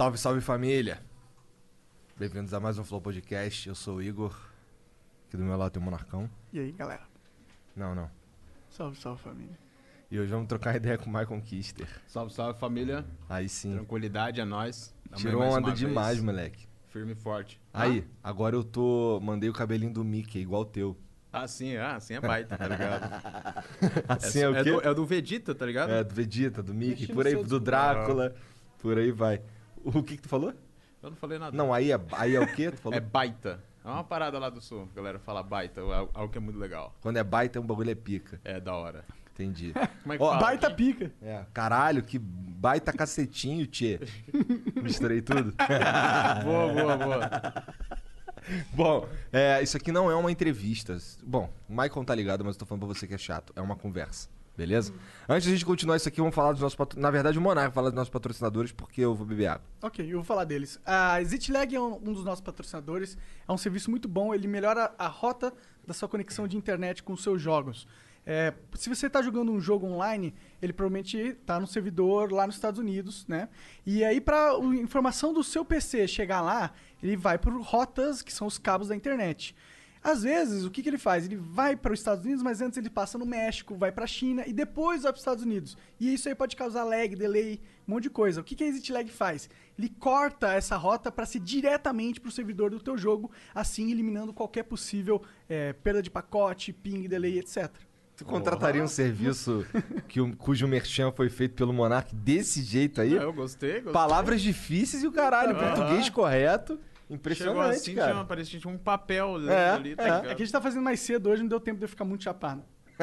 Salve, salve família! Bem-vindos a mais um Flow Podcast. Eu sou o Igor. Aqui do meu lado tem o Monarcão. E aí, galera? Não, não. Salve, salve, família. E hoje vamos trocar ideia com o Michael Kister. Salve, salve família. Aí sim. Tranquilidade é nós. Tamo Tirou mais onda uma demais, vez. moleque. Firme e forte. Aí, agora eu tô. Mandei o cabelinho do Mickey, igual o teu. Ah, sim, ah, assim é baita, tá ligado? Assim é, o quê? do, é do Vegeta, tá ligado? É, do Vegeta, do Mickey, Deixa por aí, do Drácula, por aí vai. O que que tu falou? Eu não falei nada. Não, aí é, aí é o quê? Tu falou? É baita. É uma parada lá do sul. A galera fala baita, al- algo que é muito legal. Quando é baita, um bagulho é pica. É da hora. Entendi. Como é que Ó, fala? Baita pica. É, caralho, que baita cacetinho, tchê. Misturei tudo. boa, boa, boa. Bom, é, isso aqui não é uma entrevista. Bom, o Michael tá ligado, mas eu tô falando pra você que é chato. É uma conversa. Beleza? Antes de a gente continuar isso aqui, vamos falar dos nossos patrocinadores. Na verdade, o Monarca vai falar dos nossos patrocinadores porque eu vou beber água. Ok, eu vou falar deles. A ExitLag é um, um dos nossos patrocinadores. É um serviço muito bom. Ele melhora a rota da sua conexão de internet com os seus jogos. É, se você está jogando um jogo online, ele provavelmente está no servidor lá nos Estados Unidos, né? E aí, para a informação do seu PC chegar lá, ele vai por rotas que são os cabos da internet. Às vezes, o que, que ele faz? Ele vai para os Estados Unidos, mas antes ele passa no México, vai para a China e depois vai para os Estados Unidos. E isso aí pode causar lag, delay, um monte de coisa. O que, que a ExitLag faz? Ele corta essa rota para ser diretamente para o servidor do teu jogo, assim eliminando qualquer possível eh, perda de pacote, ping, delay, etc. Você contrataria um serviço que o- cujo merchan foi feito pelo Monark desse jeito aí? Ah, eu gostei, gostei. Palavras difíceis e o caralho, português correto. Chegou Impressionante, assim, cara. tinha, parecia que tinha um papel É, ali, tá é. É que a gente tá fazendo mais cedo hoje, não deu tempo de eu ficar muito chapado.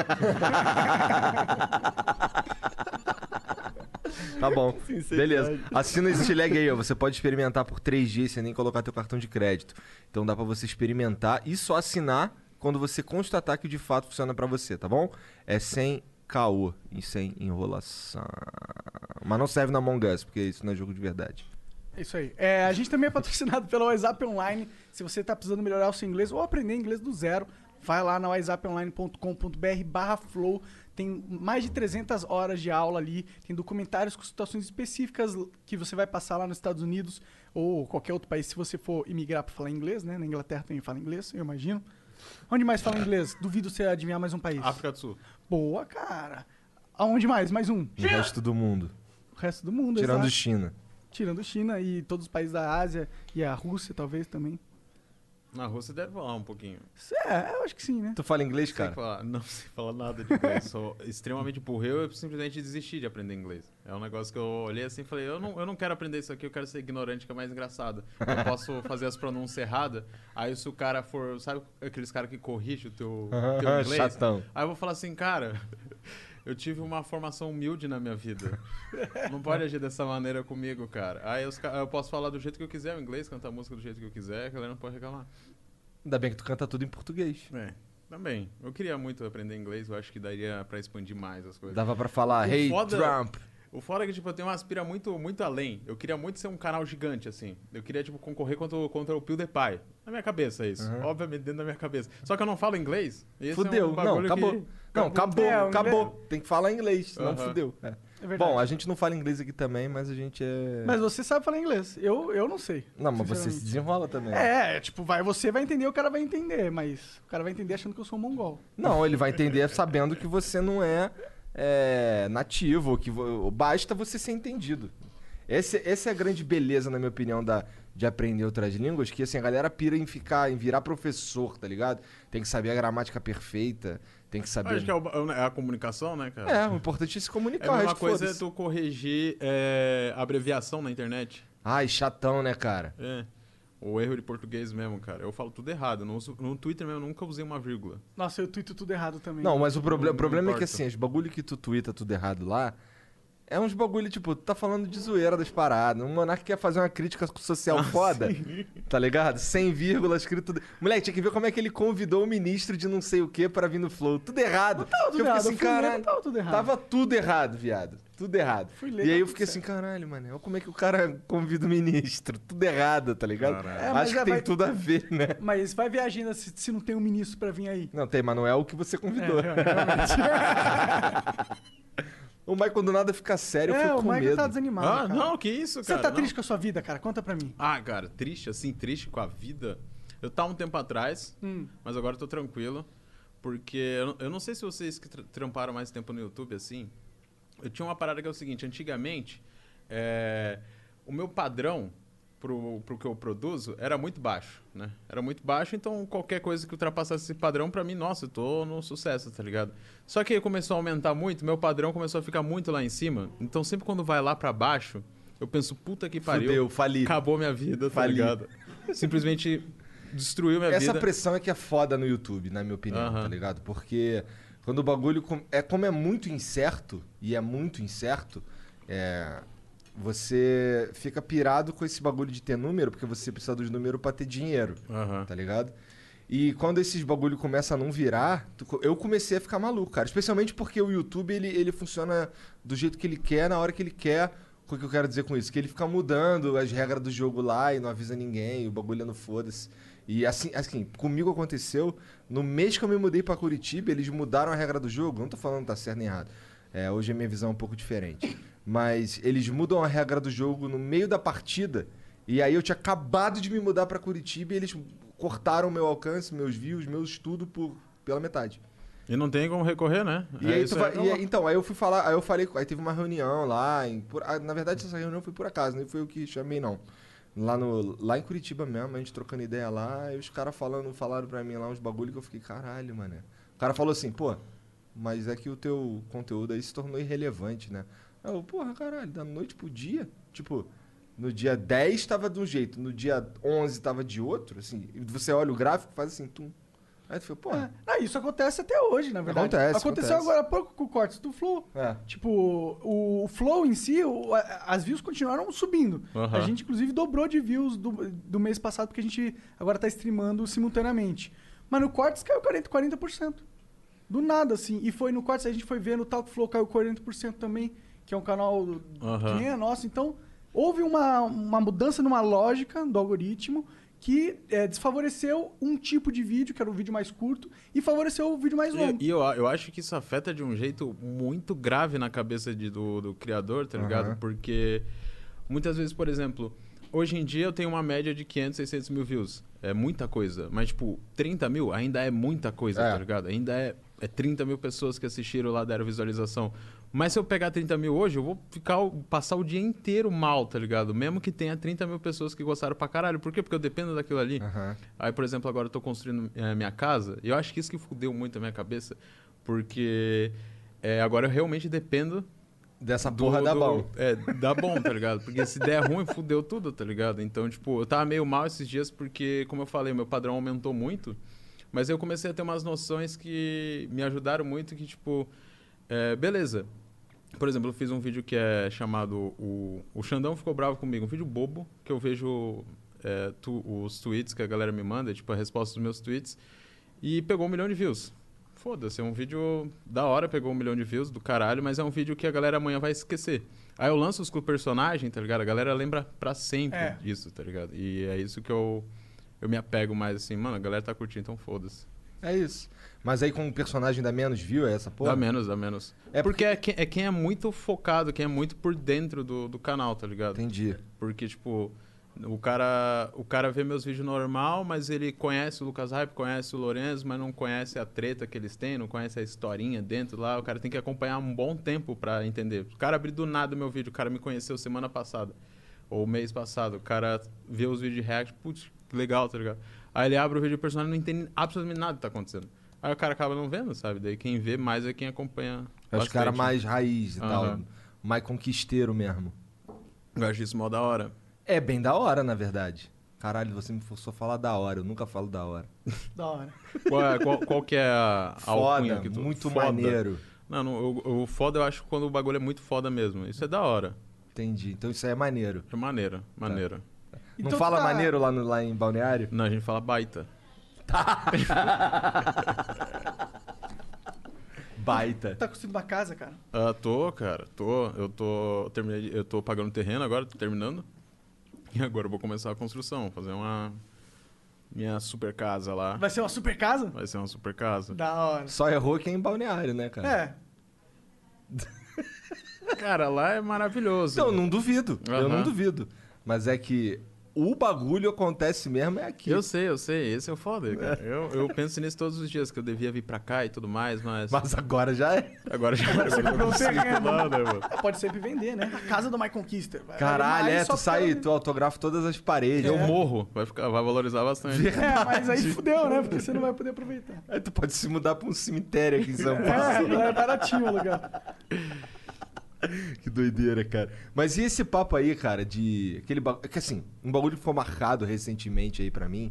Tá bom. Beleza. Assina esse lag aí, ó. Você pode experimentar por 3 dias sem nem colocar teu cartão de crédito. Então dá pra você experimentar e só assinar quando você constatar que de fato funciona pra você, tá bom? É sem caô e sem enrolação. Mas não serve na Among Us, porque isso não é jogo de verdade. É isso aí. É, a gente também é patrocinado pela WhatsApp Online. Se você tá precisando melhorar o seu inglês ou aprender inglês do zero, vai lá na whatsapponline.com.br barra flow. Tem mais de 300 horas de aula ali. Tem documentários com situações específicas que você vai passar lá nos Estados Unidos ou qualquer outro país, se você for imigrar para falar inglês, né? Na Inglaterra também fala inglês, eu imagino. Onde mais fala inglês? Duvido você adivinhar mais um país. África do Sul. Boa, cara. Aonde mais? Mais um. No resto do mundo. O resto do mundo, Tirando exato. China. Tirando China e todos os países da Ásia e a Rússia, talvez também. Na Rússia deve falar um pouquinho. É, eu acho que sim, né? Tu fala inglês, Sei cara? falar, não sei falar nada de inglês. Sou extremamente burro. Eu simplesmente desisti de aprender inglês. É um negócio que eu olhei assim e falei, eu não, eu não quero aprender isso aqui, eu quero ser ignorante, que é mais engraçado. Eu posso fazer as pronúncias erradas, aí se o cara for... Sabe aqueles caras que corrigem o teu, teu inglês? chatão. Aí eu vou falar assim, cara... Eu tive uma formação humilde na minha vida. Não pode agir dessa maneira comigo, cara. Aí ca- eu posso falar do jeito que eu quiser, o inglês, cantar música do jeito que eu quiser, a galera não pode reclamar. Ainda bem que tu canta tudo em português. É, também. Eu queria muito aprender inglês, eu acho que daria pra expandir mais as coisas. Dava pra falar, O hey, foda- Trump. O fora é que, tipo, eu tenho uma aspira muito, muito além. Eu queria muito ser um canal gigante, assim. Eu queria, tipo, concorrer contra, o- contra o PewDiePie. Na minha cabeça, é isso. Uhum. Obviamente, dentro da minha cabeça. Só que eu não falo inglês. Fudeu. É um não, acabou. que- Não, acabou, É, o acabou. Tem que falar inglês, senão Aham. fudeu. É. É verdade. Bom, a gente não fala inglês aqui também, mas a gente é. Mas você sabe falar inglês. Eu, eu não sei. Não, mas você se sinceramente. desenrola também. É, tipo, vai, você vai entender, o cara vai entender, mas o cara vai entender achando que eu sou um mongol. Não, ele vai entender sabendo que você não é, é, nativo, que vo- basta você ser entendido. Esse, essa é a grande beleza, na minha opinião, da, de aprender outras línguas, que assim, a galera pira em ficar, em virar professor, tá ligado? Tem que saber a gramática perfeita, tem que Eu saber. acho que é, o- é a comunicação, né, cara? É, o importante é se É comunicar. a o mesma resto coisa é tu corrigir é, abreviação na internet. Ai, chatão, né, cara? É. O erro de português mesmo, cara. Eu falo tudo errado. Uso- no Twitter mesmo, eu nunca usei uma vírgula. Nossa, eu tuito tudo errado também. Não, mas o, proble- Não- o problema não é que assim, os bagulho que tu twitta tudo errado lá, É uns bagulho, tipo, tu tá falando de zoeira das paradas. Um monarca quer fazer uma crítica social foda, tá ligado? Sem vírgula escrito. Moleque, tinha que ver como é que ele convidou o ministro de não sei o que para vir no Flow. Tudo errado. tava tudo Eu fiquei errado, assim, caralho. não tava tudo errado. Tava tudo errado, viado. Tudo errado. Fui ler, e aí eu fiquei tudo assim, caralho, mano. Olha como é que o cara convida o ministro. Tudo errado, tá ligado? É, Acho que já tem vai- tudo a ver, né? Mas vai ver a agenda se, se não tem um ministro pra vir aí. Não, tem, mas não é o que você convidou. É, realmente. O Michael do nada fica sério, eu é, fico o com Michael medo. tá desanimado. Ah, cara. não, que isso, Você cara. tá não. triste com a sua vida, cara? Conta pra mim. Ah, cara, triste, assim, triste com a vida. Eu tava um tempo atrás, Hum. mas agora eu tô tranquilo. Porque eu, não- eu não sei se vocês que tra- tramparam mais tempo no YouTube, assim. Eu tinha uma parada que é o seguinte: antigamente, é, o meu padrão pro, pro que eu produzo era muito baixo, né? Era muito baixo, então qualquer coisa que ultrapassasse esse padrão, pra mim, nossa, eu tô no sucesso, tá ligado? Só que aí começou a aumentar muito, meu padrão começou a ficar muito lá em cima. Então sempre quando vai lá pra baixo, eu penso, puta que pariu. Fudeu, fali. Acabou minha vida, tá Fali. ligado? Simplesmente destruiu minha Essa vida. pressão é que é foda no YouTube, na minha opinião, Aham. tá ligado? Porque quando o bagulho. É como é muito incerto, e é muito incerto, é, você fica pirado com esse bagulho de ter número, porque você precisa dos números pra ter dinheiro, Aham. tá ligado? E quando esses bagulho começa a não virar, eu comecei a ficar maluco, cara. Especialmente porque o YouTube, ele, ele funciona do jeito que ele quer, na hora que ele quer. O que eu quero dizer com isso? Que ele fica mudando as regras do jogo lá e não avisa ninguém, o bagulho é no foda-se. E assim, assim, comigo aconteceu, no mês que eu me mudei pra Curitiba, eles mudaram a regra do jogo. Não tô falando que tá certo nem errado. É, hoje a minha visão é um pouco diferente. Mas eles mudam a regra do jogo no meio da partida. E aí eu tinha acabado de me mudar pra Curitiba e eles cortaram meu alcance, meus views, meus tudo por, pela metade. E não tem como recorrer, né? E É aí isso tu vai, aí. e aí- então, aí eu fui falar, aí eu falei, aí teve uma reunião lá, em- por- ah, na verdade essa reunião foi por acaso, nem foi eu que chamei não. Lá no lá em Curitiba mesmo, a gente trocando ideia lá, e os caras falando, falaram pra mim lá uns bagulho que eu fiquei, caralho, mano. O cara falou assim, pô, mas é que o teu conteúdo aí se tornou irrelevante, né? Eu, porra, caralho, da noite pro dia, tipo, no dia 10 tava de um jeito, no dia 11 tava de outro, assim, e você olha o gráfico, faz assim, tum. Aí tu fica, porra, É. Não, isso acontece até hoje, na verdade. Acontece, Aconteceu acontece. agora há pouco com o cortes do Flow. é. Tipo, o, o Flow em si, o- as views continuaram subindo. Aham. A gente, inclusive, dobrou de views do, do mês passado, porque a gente agora tá streamando simultaneamente. Mas no Cortes caiu 40%, 40%. Do nada, assim. E foi no Cortes, a gente foi ver no Talk Flow caiu 40% também, que é um canal Aham. que nem é nosso. Então, houve uma, uma mudança numa lógica do algoritmo que é, desfavoreceu um tipo de vídeo, que era o vídeo mais curto, e favoreceu o vídeo mais longo. E, e eu, eu acho que isso afeta de um jeito muito grave na cabeça de- do, do criador, tá ligado? Aham. Porque muitas vezes, por exemplo, hoje em dia eu tenho uma média de 500, 600 mil views. É muita coisa. Mas, tipo, 30 mil ainda é muita coisa, É. tá ligado? Ainda é, é 30 mil pessoas que assistiram lá, deram visualização. Mas se eu pegar 30 mil hoje, eu vou ficar, passar o dia inteiro mal, tá ligado? Mesmo que tenha 30 mil pessoas que gostaram pra caralho. Por quê? Porque eu dependo daquilo ali. Aham. Aí, por exemplo, agora eu tô construindo eh, minha casa. E eu acho que isso que fudeu muito a minha cabeça. Porque eh, agora eu realmente dependo Dessa do- porra da do- bom. É, dá bom, tá ligado? Porque se der ruim, fudeu tudo, tá ligado? Então, tipo, eu tava meio mal esses dias porque, como eu falei, meu padrão aumentou muito. Mas eu comecei a ter umas noções que me ajudaram muito, que, tipo, é, beleza. Por exemplo, eu fiz um vídeo que é chamado o, o Xandão Ficou Bravo Comigo. Um vídeo bobo, que eu vejo é, tu- os tweets que a galera me manda, tipo, a resposta dos meus tweets. E pegou um milhão de views. Foda-se, é um vídeo da hora, pegou um milhão de views do caralho, mas é um vídeo que a galera amanhã vai esquecer. Aí eu lanço os com o personagem, tá ligado? A galera lembra pra sempre É. disso, tá ligado? E é isso que eu, eu me apego mais assim, mano, a galera tá curtindo, então foda-se. É isso. Mas aí com o personagem dá menos view, é essa porra? Dá menos, dá menos. É porque é quem, é quem é muito focado, quem é muito por dentro do, do canal, tá ligado? Entendi. Porque, tipo, o cara, o cara vê meus vídeos normal, mas ele conhece o Lucas Hype, conhece o Lorenzo, mas não conhece a treta que eles têm, não conhece a historinha dentro lá. O cara tem que acompanhar um bom tempo pra entender. O cara abriu do nada o meu vídeo, o cara me conheceu semana passada, ou mês passado. O cara vê os vídeos de react, putz, legal, tá ligado? Aí ele abre o vídeo do personagem e não entende absolutamente nada que tá acontecendo. Aí o cara acaba não vendo, sabe? Daí quem vê mais é quem acompanha. É os caras mais raiz e tal. Aham. Mais conquisteiro mesmo. Eu acho isso mó da hora. É bem da hora, na verdade. Caralho, você me forçou a falar da hora. Eu nunca falo da hora. Da hora. Qual, é- qual- qual que é a, Foda, que tu... muito Foda. maneiro. Não, não, o, o foda eu acho quando o bagulho é muito foda mesmo. Isso é da hora. Entendi. Então isso aí é maneiro. É maneiro, maneiro. Então não fala tá- maneiro lá, no, lá em Balneário? Não, a gente fala baita. Baita. Tá construindo uma casa, cara? Ah, tô, cara, tô. Eu tô. Terminei, eu tô pagando terreno agora, tô terminando. E agora eu vou começar a construção, fazer uma. Minha super casa lá. Vai ser uma super casa? Vai ser uma super casa. Da hora. Só errou quem é em Balneário, né, cara? É. Cara, lá é maravilhoso. Então, não duvido. Eu Aham. não duvido. Mas é que o bagulho acontece mesmo é aqui. Eu sei, eu sei, esse é o foda, cara. Eu, eu penso nisso todos os dias, que eu devia vir pra cá e tudo mais, mas. Mas agora já é. Agora já agora eu comprou lá, né, mano? Pode sempre vender, né? A casa do My Conquista. Caralho, é, tu sai, tu autografa todas as paredes. Eu morro, vai, ficar, vai valorizar bastante. É, mas aí fudeu, né? Porque você não vai poder aproveitar. Aí tu pode se mudar pra um cemitério aqui em São Paulo. É, é baratinho o lugar. que doideira, cara. Mas e esse papo aí, cara, de. Aquele bagulho. É que assim, um bagulho que ficou marcado recentemente aí pra mim.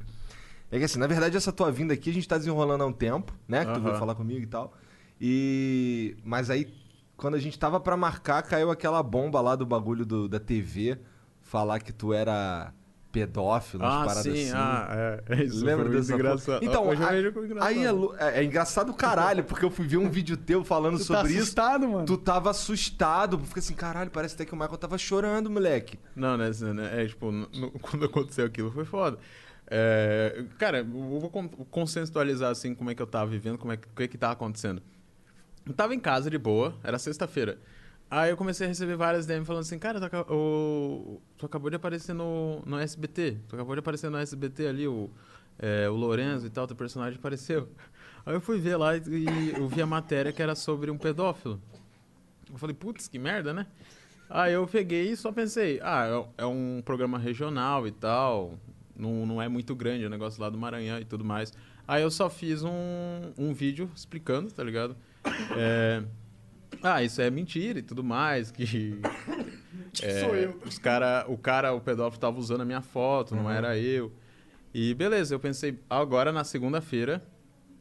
É que assim, na verdade, essa tua vinda aqui a gente tá desenrolando há um tempo, né? Que tu veio falar comigo e tal. E. Mas aí, quando a gente tava pra marcar, caiu aquela bomba lá do bagulho do, da TV. Falar que tu era pedófilo, umas Ah, paradas sim, assim. ah, é. Isso Lembra dessa porra? engraçado. Então, Hoje a- engraçado. aí é, é, é engraçado caralho, porque eu fui ver um vídeo teu falando Tu tá sobre isso. assustado, mano? Tu tava assustado, fica assim, caralho, parece até que o Michael tava chorando, moleque. Não, né? né, É, tipo, no- quando aconteceu aquilo foi foda. É, cara, eu vou con- consensualizar assim como é que eu tava vivendo, como é que, o que que tava acontecendo. Eu tava em casa de boa, era sexta-feira. Aí eu comecei a receber várias DM falando assim, cara, tu, o- tu acabou de aparecer no, no SBT. Tu acabou de aparecer no SBT ali, o, é, o Lorenzo e tal, teu personagem apareceu. Aí eu fui ver lá e, e eu vi a matéria que era sobre um pedófilo. Eu falei, putz, que merda, né? Aí eu peguei e só pensei, ah, é- é um programa regional e tal, não, não é muito grande, é um negócio lá do Maranhão e tudo mais. Aí eu só fiz um, um vídeo explicando, tá ligado? É, ah, isso é mentira e tudo mais, que... é, Sou eu. Os cara, o cara, o pedófilo tava usando a minha foto, não era eu. E beleza, eu pensei, agora na segunda-feira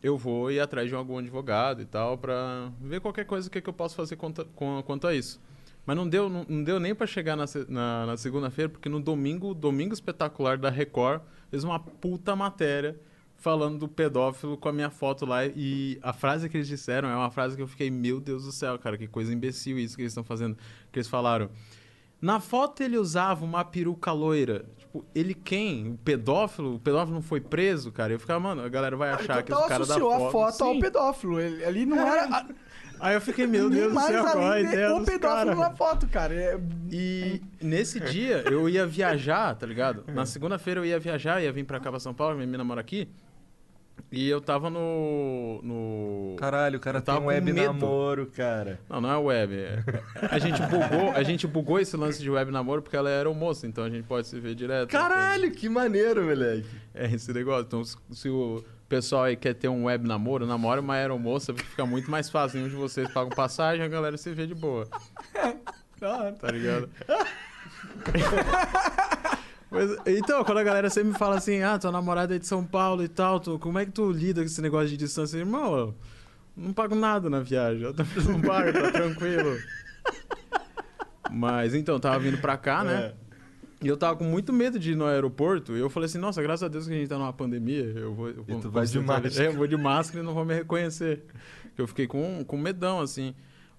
eu vou ir atrás de algum advogado e tal pra ver qualquer coisa que, que eu posso fazer quanto, com- quanto a isso. Mas não deu, não, não deu nem pra chegar na, na, na segunda-feira, porque no domingo, domingo espetacular da Record, fez uma puta matéria falando do pedófilo com a minha foto lá. E a frase que eles disseram é uma frase que eu fiquei, meu Deus do céu, cara, que coisa imbecil isso que eles estão fazendo. Que eles falaram. Na foto ele usava uma peruca loira. Tipo, ele quem? O pedófilo? O pedófilo não foi preso, cara? Eu ficava, mano, a galera vai achar que então os caras da associou foto... a foto ao Sim. pedófilo. Ele, ali não era. a- Aí eu fiquei, meu Deus do céu, qual a ideia o pedófilo caras? na foto, cara. É- E nesse dia eu ia viajar, tá ligado? Na segunda-feira eu ia viajar, ia vir pra cá pra São Paulo, minha mina mora aqui. E eu tava no. no... Caralho, o cara Eu tem tava com web medo. namoro, cara. Não, não é web. é- A gente bugou, a gente bugou esse lance de web namoro porque ela era moça, então a gente pode se ver direto. Caralho, que maneiro, moleque. É esse negócio. Então, se- o pessoal aí quer ter um web namoro, namora uma aeromoça, fica muito mais fácil. Nenhum de vocês pagam passagem, a galera se vê de boa. Tá ligado? Mas, então, quando a galera sempre me fala assim, ah, tua namorada é de São Paulo e tal, tu, como é que tu lida com esse negócio de distância? Irmão, eu não pago nada na viagem, eu também não pago, tá tranquilo. Mas então, tava vindo pra cá, né? E eu tava com muito medo de ir no aeroporto. E eu falei assim, nossa, graças a Deus que a gente tá numa pandemia. Eu vou. Eu vou tu vai de máscara. É, eu vou de máscara e não vou me reconhecer. Eu fiquei com, com medão, assim.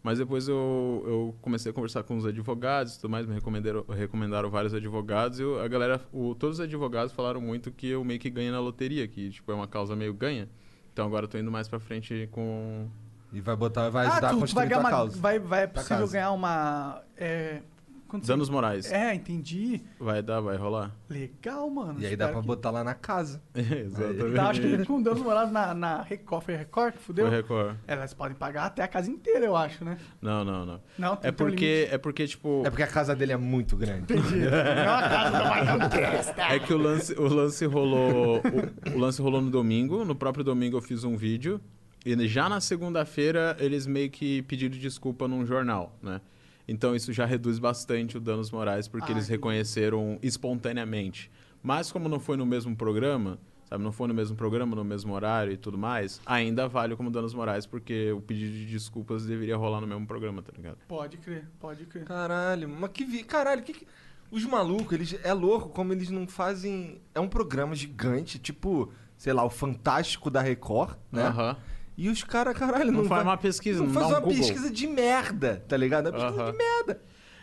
Mas depois eu, eu comecei a conversar com os advogados e tudo mais, me recomendaram, recomendaram vários advogados. E eu- a galera, o, todos os advogados falaram muito que eu meio que ganhei na loteria, que tipo, é uma causa meio ganha. Então agora eu tô indo mais pra frente com. E vai botar, vai Ah, ajudar a tu, tu vai construir ganhar tua uma. causa. Vai, vai, é possível ganhar uma. É, quando você- Danos morais. É, entendi. Vai dar, vai rolar. Legal, mano. E aí dá pra que- botar lá na casa. Exatamente. Tá, acho que com danos morados na, na Record, foi Record que fudeu? Foi Record. Elas podem pagar até a casa inteira, eu acho, né? Não, não, não. Não, tem É um porque, é porque tipo. É porque a casa dele é muito grande. limite. Não é uma casa do Testa. É que o lance, o lance rolou. O, o lance rolou no domingo. No próprio domingo eu fiz um vídeo. E já na segunda-feira eles meio que pediram desculpa num jornal, né? Então isso já reduz bastante o danos morais, porque Ah, eles reconheceram espontaneamente. Mas como não foi no mesmo programa, sabe, não for no mesmo programa, no mesmo horário e tudo mais, ainda vale como danos morais, porque o pedido de desculpas deveria rolar no mesmo programa, tá ligado? Pode crer, pode crer. Caralho, mas que vi... Caralho, que, que... Os malucos, eles... É louco como eles não fazem... É um programa gigante, tipo... Sei lá, o Fantástico da Record, né? Aham. E os caras, caralho, não, Não faz vai- uma pesquisa, não não faz um uma Google. pesquisa de merda, tá ligado? É uma pesquisa Aham. de merda.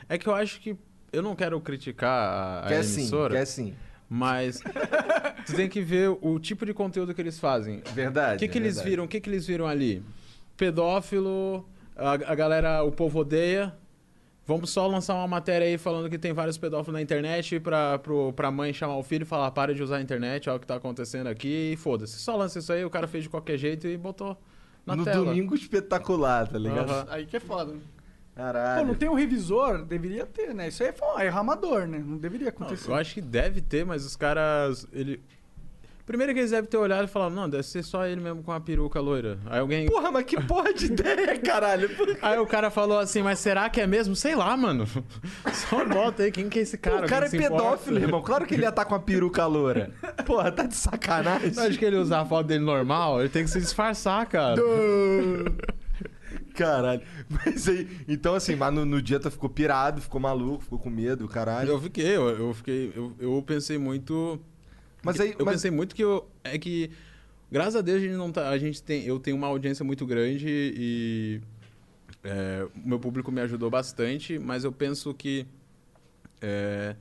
É que eu acho que. Eu não quero criticar a, a Quer sim, emissora, quer sim. mas tu tem que ver o tipo de conteúdo que eles fazem. Verdade. O que, que é eles verdade. viram? O que, que eles viram ali? Pedófilo, a, a galera, o povo odeia. Vamos só lançar uma matéria aí falando que tem vários pedófilos na internet pra, pro, pra mãe chamar o filho e falar: para de usar a internet, olha o que tá acontecendo aqui e foda-se. Só lança isso aí, o cara fez de qualquer jeito e botou na No tela. domingo espetacular, tá ligado? Aham. Aí que é foda. né? Caralho. Pô, não tem um revisor? Deveria ter, né? Isso aí é um erro amador, né? Não deveria Não, acontecer. eu acho que deve ter, mas os caras. Ele... Primeiro que eles devem ter olhado e falado, não, deve ser só ele mesmo com a peruca loira. Aí alguém. Porra, mas que porra de ideia, caralho. Aí o cara falou assim, mas será que é mesmo? Sei lá, mano. Só bota aí, quem que é esse cara? o cara é pedófilo, irmão. Claro que ele ia estar com a peruca loura. Porra, tá de sacanagem. Acha que ele usar a foto dele normal? Ele tem que se disfarçar, cara. Caralho. Mas aí, então assim, mas no, no dia tu ficou pirado, ficou maluco, ficou com medo, caralho. Eu fiquei, eu, eu fiquei. Eu, eu pensei muito. Mas aí, Eu mas- pensei muito que eu. É que. Graças a Deus a gente não tá. A gente tem. Eu tenho uma audiência muito grande e. é, o meu público me ajudou bastante, mas eu penso que. é,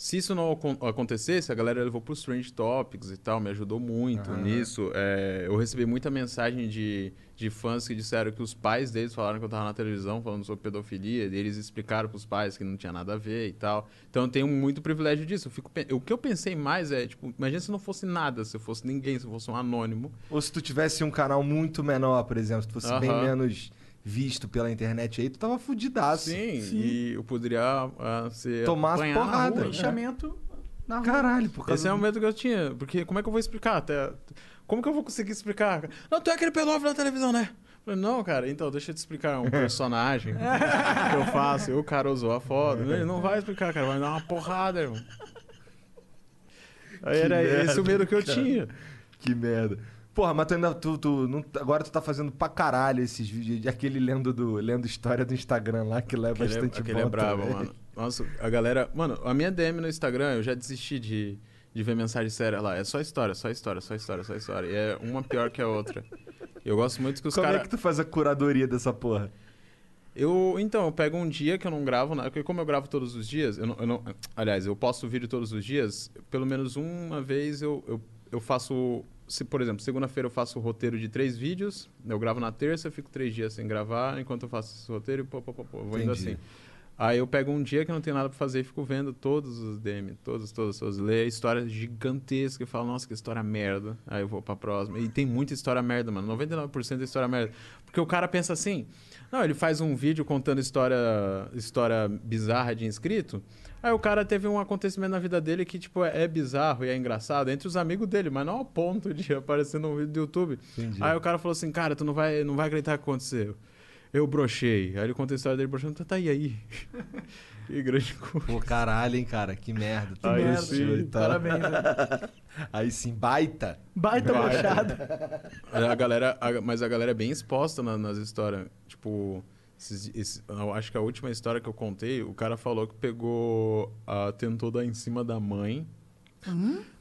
se isso não acon- acontecesse, a galera levou pro Strange Topics e tal, me ajudou muito Aham. nisso. É, eu recebi muita mensagem de, de fãs que disseram que os pais deles falaram que eu tava na televisão falando sobre pedofilia, e eles explicaram pros pais que não tinha nada a ver e tal. Então eu tenho muito privilégio disso. Eu fico, o que eu pensei mais é, tipo, imagina se não fosse nada, se eu fosse ninguém, se eu fosse um anônimo. Ou se tu tivesse um canal muito menor, por exemplo, se tu fosse bem Aham. menos visto pela internet aí, tu tava fudidaço. Sim, Sim. e eu poderia ah, ser Tomar as na porradas. rua. Um na rua. Caralho, por causa Esse é o do- medo que eu tinha, porque como é que eu vou explicar até... Como que eu vou conseguir explicar? Não, tu é aquele pedófilo da televisão, né? Eu falei, não, cara, então deixa eu te explicar um personagem que eu faço, e o cara usou a foto. Ele não vai explicar, cara, vai me dar uma porrada, irmão. Aí Que era merda, esse o medo que eu cara. tinha. Que merda. Porra, mas tu ainda. Tu, tu, não- agora tu tá fazendo pra caralho esses vídeos. de Aquele lendo, do, lendo história do Instagram lá, que lá é Aquele, bastante é, aquele bom é brabo, também. mano. Nossa, a galera. Mano, a minha DM no Instagram, eu já desisti de, de ver mensagem séria lá. É só história, só história, só história, só história. E é uma pior que a outra. Eu gosto muito que os Como caras. é que tu faz a curadoria dessa porra? Eu, então, eu pego um dia que eu não gravo, nada, porque como eu gravo todos os dias, eu não, eu não- aliás, eu posto vídeo todos os dias, pelo menos uma vez eu, eu, eu faço, se, por exemplo, segunda-feira eu faço o roteiro de três vídeos, eu gravo na terça, eu fico três dias sem gravar, enquanto eu faço esse roteiro e pô, pô, pô, pô, vou indo Entendi. assim. Aí eu pego um dia que não tenho nada pra fazer e fico vendo todos os DM, todos, todos, todos. Leio histórias gigantescas e falo, nossa, que história merda. Aí eu vou pra próxima. E tem muita história merda, mano. 99% é história merda. Porque o cara pensa assim, não, ele faz um vídeo contando história, história bizarra de inscrito. Aí o cara teve um acontecimento na vida dele que, tipo, é, é bizarro e é engraçado entre os amigos dele, mas não ao ponto de aparecer no vídeo do YouTube. Entendi. Aí o cara falou assim, cara, tu não vai, não vai acreditar o que aconteceu. Eu brochei. Aí ele conta a história dele brochando, tá, tá aí, aí. que grande coisa. Pô, caralho, hein, cara. Que merda. Tu Aí broxou sim, tal. Parabéns, velho. Aí sim, baita. Baita Vai. brochada. A galera, a- mas a galera é bem exposta na- nas histórias. Tipo, esses- esse- eu acho que a última história que eu contei, o cara falou que pegou, ah, tentou dar em cima da mãe,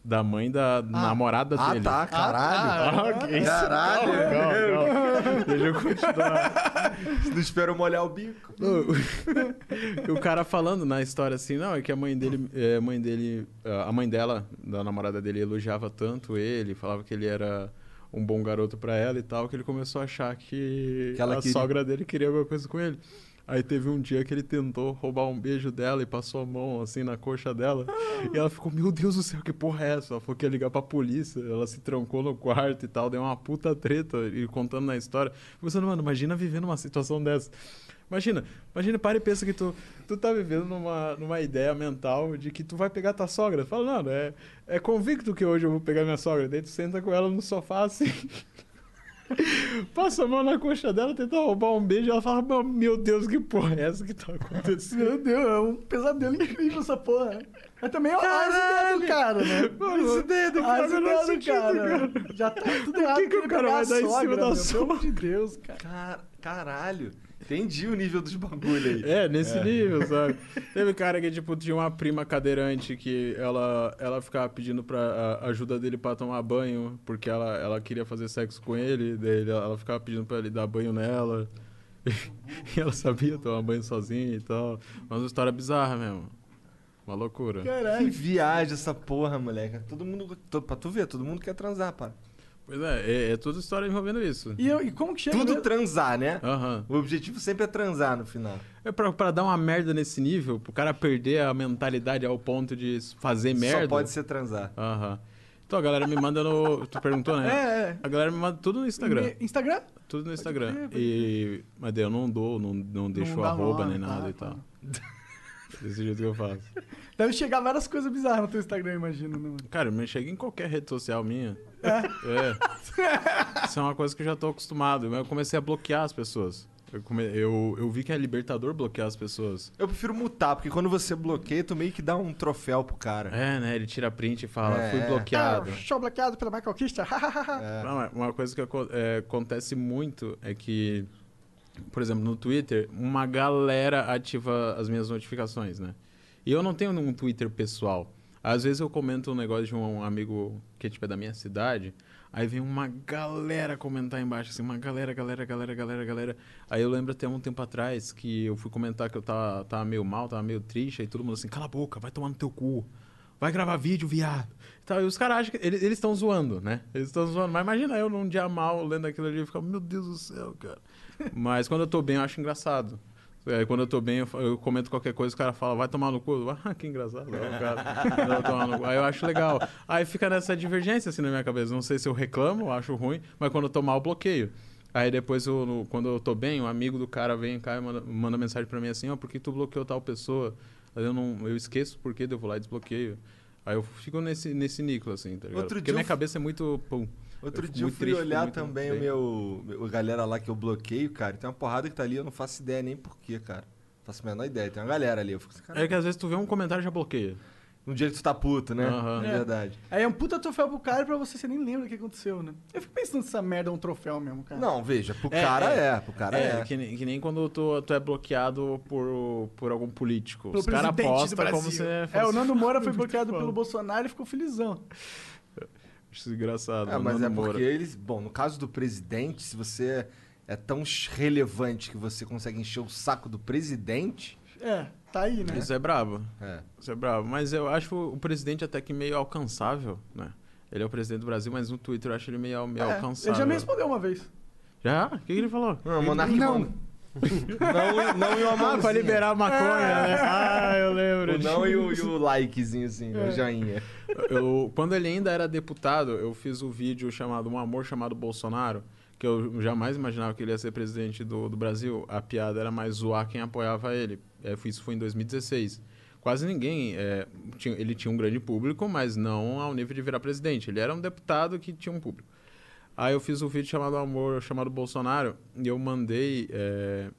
da mãe da namorada Ah, dele. tá, caralho. Ah, ok. Caralho. Não, não. Deixa eu continuar. Não espero molhar o bico. o cara falando na história assim, não, é que a mãe dele, é, a mãe dele, a mãe dela, da namorada dele, elogiava tanto ele, falava que ele era um bom garoto pra ela e tal, que ele começou a achar que, Que a queria- sogra dele queria alguma coisa com ele. Aí teve um dia que ele tentou roubar um beijo dela e passou a mão assim na coxa dela. E ela ficou, meu Deus do céu, que porra é essa? Ela falou que ia ligar pra polícia. Ela se trancou no quarto e tal, deu uma puta treta. E contando na história. Pensando, mano, imagina viver numa situação dessa. Imagina, imagina, para e pensa que tu, tu tá vivendo numa, numa ideia mental de que tu vai pegar tua sogra. Fala, não, é, é convicto que hoje eu vou pegar minha sogra. Daí tu senta com ela no sofá assim. Passa a mão na coxa dela, tenta roubar um beijo. Ela fala: "Meu- Deus, que porra é essa que tá acontecendo? Meu Deus, é um pesadelo incrível essa porra. né? Mas também é ideias do cara, né? Mano, essa ideia do cara ideias faz do cara. cara. Já tá tudo errado. que que o cara vai a dar em cima sogra, da meu, sogra? Pelo amor de Deus, cara. Car- Caralho. Entendi o nível dos bagulho aí. É, nesse nível, sabe? Teve cara que, tipo, tinha uma prima cadeirante que ela, ela ficava pedindo pra a ajuda dele pra tomar banho, porque ela, ela queria fazer sexo com ele, daí ela ficava pedindo pra ele dar banho nela. E ela sabia tomar banho sozinha e tal. Mas uma história bizarra mesmo. Uma loucura. Que Caralho. viagem essa porra, moleque. Todo mundo. Pra tu ver, todo mundo quer transar, pá. Pois é, é, é tudo história envolvendo isso. E, eu- e como que chega Tudo mesmo? transar, né? Aham. O objetivo sempre é transar no final. É pra, pra dar uma merda nesse nível, pro cara perder a mentalidade ao ponto de fazer merda. Só pode ser transar. Aham. Então a galera me manda no. Tu perguntou, né? É, é. A galera me manda tudo no Instagram. Me- Instagram? Tudo no Instagram. crer, pode e... Mas daí eu não dou, não, não deixo Não arroba nome, nem nada tá, e tal. Desse jeito que eu faço. Deve chegar várias coisas bizarras no teu Instagram, imagino, né, mano? Cara, me chega em qualquer rede social minha. É. Isso é uma coisa que eu já tô acostumado. Eu comecei a bloquear as pessoas. Eu, come... eu, eu vi que é libertador bloquear as pessoas. Eu prefiro mutar, porque quando você bloqueia, tu meio que dá um troféu pro cara. É, né? Ele tira print e fala, É. fui bloqueado. Ah, show bloqueado pela Michael Kister. É. Não, é- uma coisa que é, acontece muito é que, por exemplo, no Twitter, uma galera ativa as minhas notificações, né? E eu não tenho um Twitter pessoal. Às vezes eu comento um negócio de um amigo que tipo, é da minha cidade, aí vem uma galera comentar embaixo, assim, uma galera, galera, galera, galera, galera. Aí eu lembro até um tempo atrás que eu fui comentar que eu tava, tava meio mal, tava meio triste, aí todo mundo assim, cala a boca, vai tomar no teu cu. Vai gravar vídeo, viado. Então, e os caras acham que. Eles estão zoando, né? Eles estão zoando. Mas imagina eu num dia mal lendo aquilo ali e ficar, meu Deus do céu, cara. Mas quando eu tô bem, eu acho engraçado. Aí quando eu tô bem, eu, eu comento qualquer coisa, o cara fala, vai tomar no cu. Ah, que engraçado. Aí, o cara, vai tomar no cu. Aí eu acho legal. Aí fica nessa divergência assim na minha cabeça. Não sei se eu reclamo, eu acho ruim, mas quando eu tô mal, eu bloqueio. Aí depois, eu, no- quando eu tô bem, um amigo do cara vem cá e manda, manda mensagem pra mim assim, ó, por que tu bloqueou tal pessoa? Aí eu não, eu esqueço por que eu vou lá e desbloqueio. Aí eu fico nesse, nesse níquel, assim, tá ligado? Outro Porque minha eu cabeça é muito. Pum. Outro fico dia eu muito fui triste, olhar muito também bem. o meu, A galera lá que eu bloqueio, cara. Tem uma porrada que tá ali, eu não faço ideia nem porquê, cara. Não faço a menor ideia. Tem uma galera ali. Eu fico assim. É que às vezes tu vê um comentário e já bloqueia. Um dia que tu tá puto, né? Aham. É verdade. Aí é um puta troféu pro cara e pra você, você nem lembra o que aconteceu, né? Eu fico pensando se essa merda é um troféu mesmo, cara. Não, veja, pro É, cara é. é. Pro cara é. é, Que, nem, que nem quando tu, tu é bloqueado por, por algum político. Pelo Os caras presidente do postam como se É, o Nando Moura foi bloqueado pelo Bolsonaro e ficou felizão. Acho engraçado. É, mas Nando é Moura. porque eles. Bom, no caso do presidente, se você é tão relevante que você consegue encher o saco do presidente. É, tá aí, né? Isso é brabo. É. Isso é brabo. Mas eu acho o presidente até que meio alcançável, né? Ele é o presidente do Brasil, mas no Twitter eu acho ele meio, meio É, alcançável. ele já me respondeu uma vez. Já? O que, que ele falou? Não, o Monark Não. manda- não, não e uma Ah, mãozinha. pra liberar a maconha, né? Ah, eu lembro. O não e o, e o likezinho, assim, É. o joinha. Eu, quando ele ainda era deputado, eu fiz o vídeo chamado Um Amor Chamado Bolsonaro, que eu jamais imaginava que ele ia ser presidente do, do Brasil. A piada era mais zoar quem apoiava ele. É, isso foi em 2016. Quase ninguém. é, tinha- ele tinha um grande público, mas não ao nível de virar presidente. Ele era um deputado que tinha um público. Aí eu fiz um vídeo chamado Amor Chamado Bolsonaro e eu mandei. é,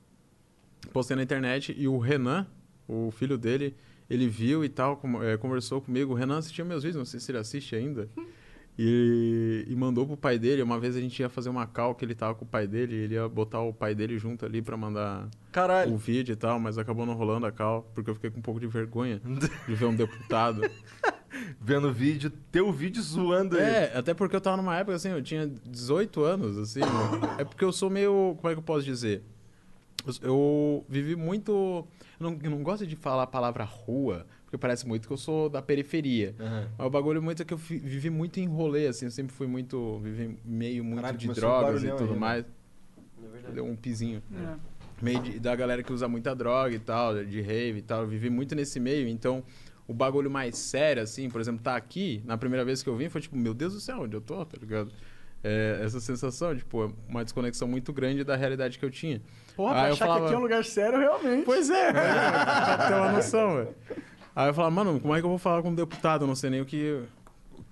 postei na internet e o Renan, o filho dele, ele viu e tal, é, conversou comigo. Renan assistia meus vídeos, não sei se ele assiste ainda. E, e mandou pro pai dele. Uma vez a gente ia fazer uma call que ele tava com o pai dele, e ele ia botar o pai dele junto ali pra mandar Caralho. o vídeo e tal, mas acabou não rolando a call, porque eu fiquei com um pouco de vergonha de ver um deputado. Vendo o vídeo, teu vídeo zoando ele. É, até porque eu tava numa época assim, eu tinha 18 anos, assim. é porque eu sou meio. Como é que eu posso dizer? Eu, eu vivi muito. Eu não, eu não gosto de falar a palavra rua, porque parece muito que eu sou da periferia. Aham. Mas o bagulho muito é que eu vivi muito em rolê, assim. Eu sempre fui muito. Vivi meio muito Caralho, de drogas e tudo aí, né? mais. Deu um pizinho É. meio de- da galera que usa muita droga e tal, de rave e tal. Eu vivi muito nesse meio, então o bagulho mais sério, assim, por exemplo, tá aqui, na primeira vez que eu vim, foi tipo, meu Deus do céu, onde eu tô, tá ligado? É, essa sensação, tipo, uma desconexão muito grande da realidade que eu tinha. Porra, Aí pra eu achar falava- que aqui é um lugar sério, realmente. Pois é, pra ter uma noção, velho. Aí eu falava, mano, como é que eu vou falar com um deputado? Eu não sei nem o que.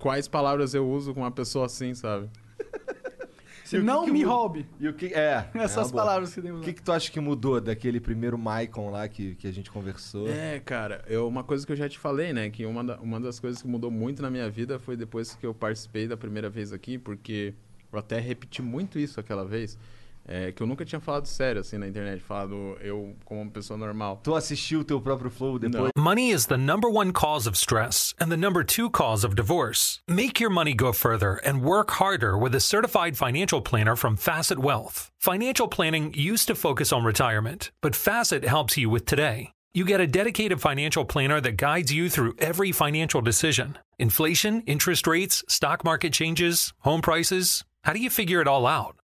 Quais palavras eu uso com uma pessoa assim, sabe? Você E o que não que me roube. E o que. É. Essas é palavras que tem O que, que tu acha que mudou daquele primeiro Maicon lá que, que a gente conversou? É, cara, eu, uma coisa que eu já te falei, né? Que uma, da- uma das coisas que mudou muito na minha vida foi depois que eu participei da primeira vez aqui, porque eu até repeti muito isso aquela vez, é, que eu nunca tinha falado sério, assim, na internet, falado eu como uma pessoa normal. Tu assistiu o teu próprio Flow depois? Money is the number one cause of stress and the number two cause of divorce. Make your money go further and work harder with a certified financial planner from Facet Wealth. Financial planning used to focus on retirement, but Facet helps you with today. You get a dedicated financial planner that guides you through every financial decision inflation, interest rates, stock market changes, home prices. How do you figure it all out?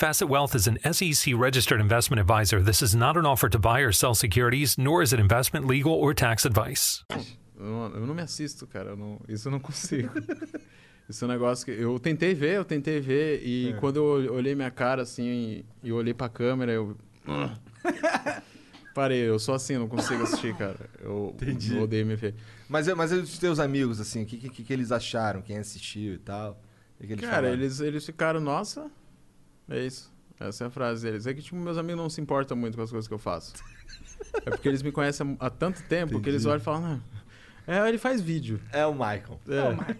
Facet Wealth is an SEC registered investment advisor. This is not an offer to buy or sell securities, nor is it investment, legal, or tax advice. Eu não, eu não me assisto, cara. eu não- isso eu não consigo. Isso é um negócio que. Eu tentei ver, eu tentei ver, e quando eu olhei minha cara assim e, e olhei pra câmera, eu. Parei, eu sou assim, eu não consigo assistir, cara. Eu, Entendi. eu odeio me ver. Mas, mas e os teus amigos, assim, o que, que, que eles acharam? Quem assistiu e tal? O que que eles Cara, falaram? eles, eles ficaram, nossa, é isso. Essa é a frase deles. É que, tipo, meus amigos não se importam muito com as coisas que eu faço. é porque eles me conhecem há tanto tempo que eles Entendi. olham e falam, "Ah, é, ele faz vídeo. É o Maicon. É. Mas...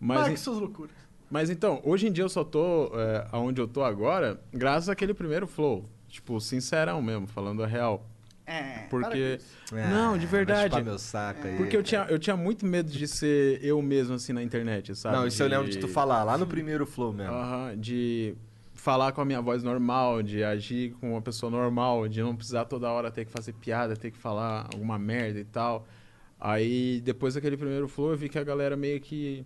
Mas, que suas loucuras. mas então, hoje em dia eu só tô é, aonde eu tô agora, graças àquele primeiro flow. Tipo, sincerão mesmo, falando a real. É, Porque. É, Não, de verdade. meu saco aí. Porque eu tinha, eu tinha muito medo de ser eu mesmo, assim, na internet, sabe? Não, isso eu lembro de tu De- falar, lá no primeiro Flow mesmo. Aham, de falar com a minha voz normal, de agir com uma pessoa normal, de não precisar toda hora ter que fazer piada, ter que falar alguma merda e tal. Aí, depois daquele primeiro flow, eu vi que a galera meio que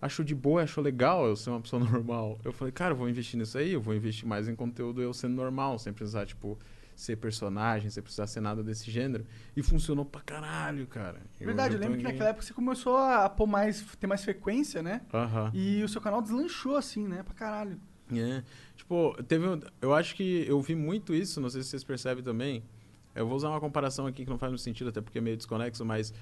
achou de boa, achou legal eu ser uma pessoa normal. Eu falei, cara, eu vou investir nisso aí, eu vou investir mais em conteúdo eu sendo normal, sem precisar, tipo, ser personagem, sem precisar ser nada desse gênero. E funcionou pra caralho, cara. Verdade, eu lembro que naquela época você começou a pôr mais, ter mais frequência, né? E o seu canal deslanchou assim, né? Pra caralho. É. Tipo, teve. Eu acho que eu vi muito isso, não sei se vocês percebem também. Eu vou usar uma comparação aqui que não faz muito sentido, até porque é meio desconexo, mas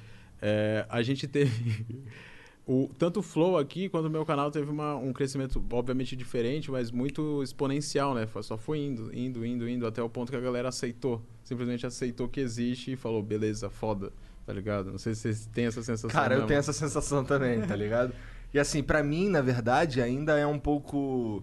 é, a gente teve. O, tanto o Flow aqui quanto o meu canal teve uma, um crescimento, obviamente, diferente, mas muito exponencial, né? Só foi indo, indo, indo, indo, até o ponto que a galera aceitou. Simplesmente aceitou que existe e falou, beleza, foda, tá ligado? Não sei se vocês têm essa sensação. Cara, eu mesmo. tenho essa sensação também, tá ligado? E assim, pra mim, na verdade, ainda é um pouco.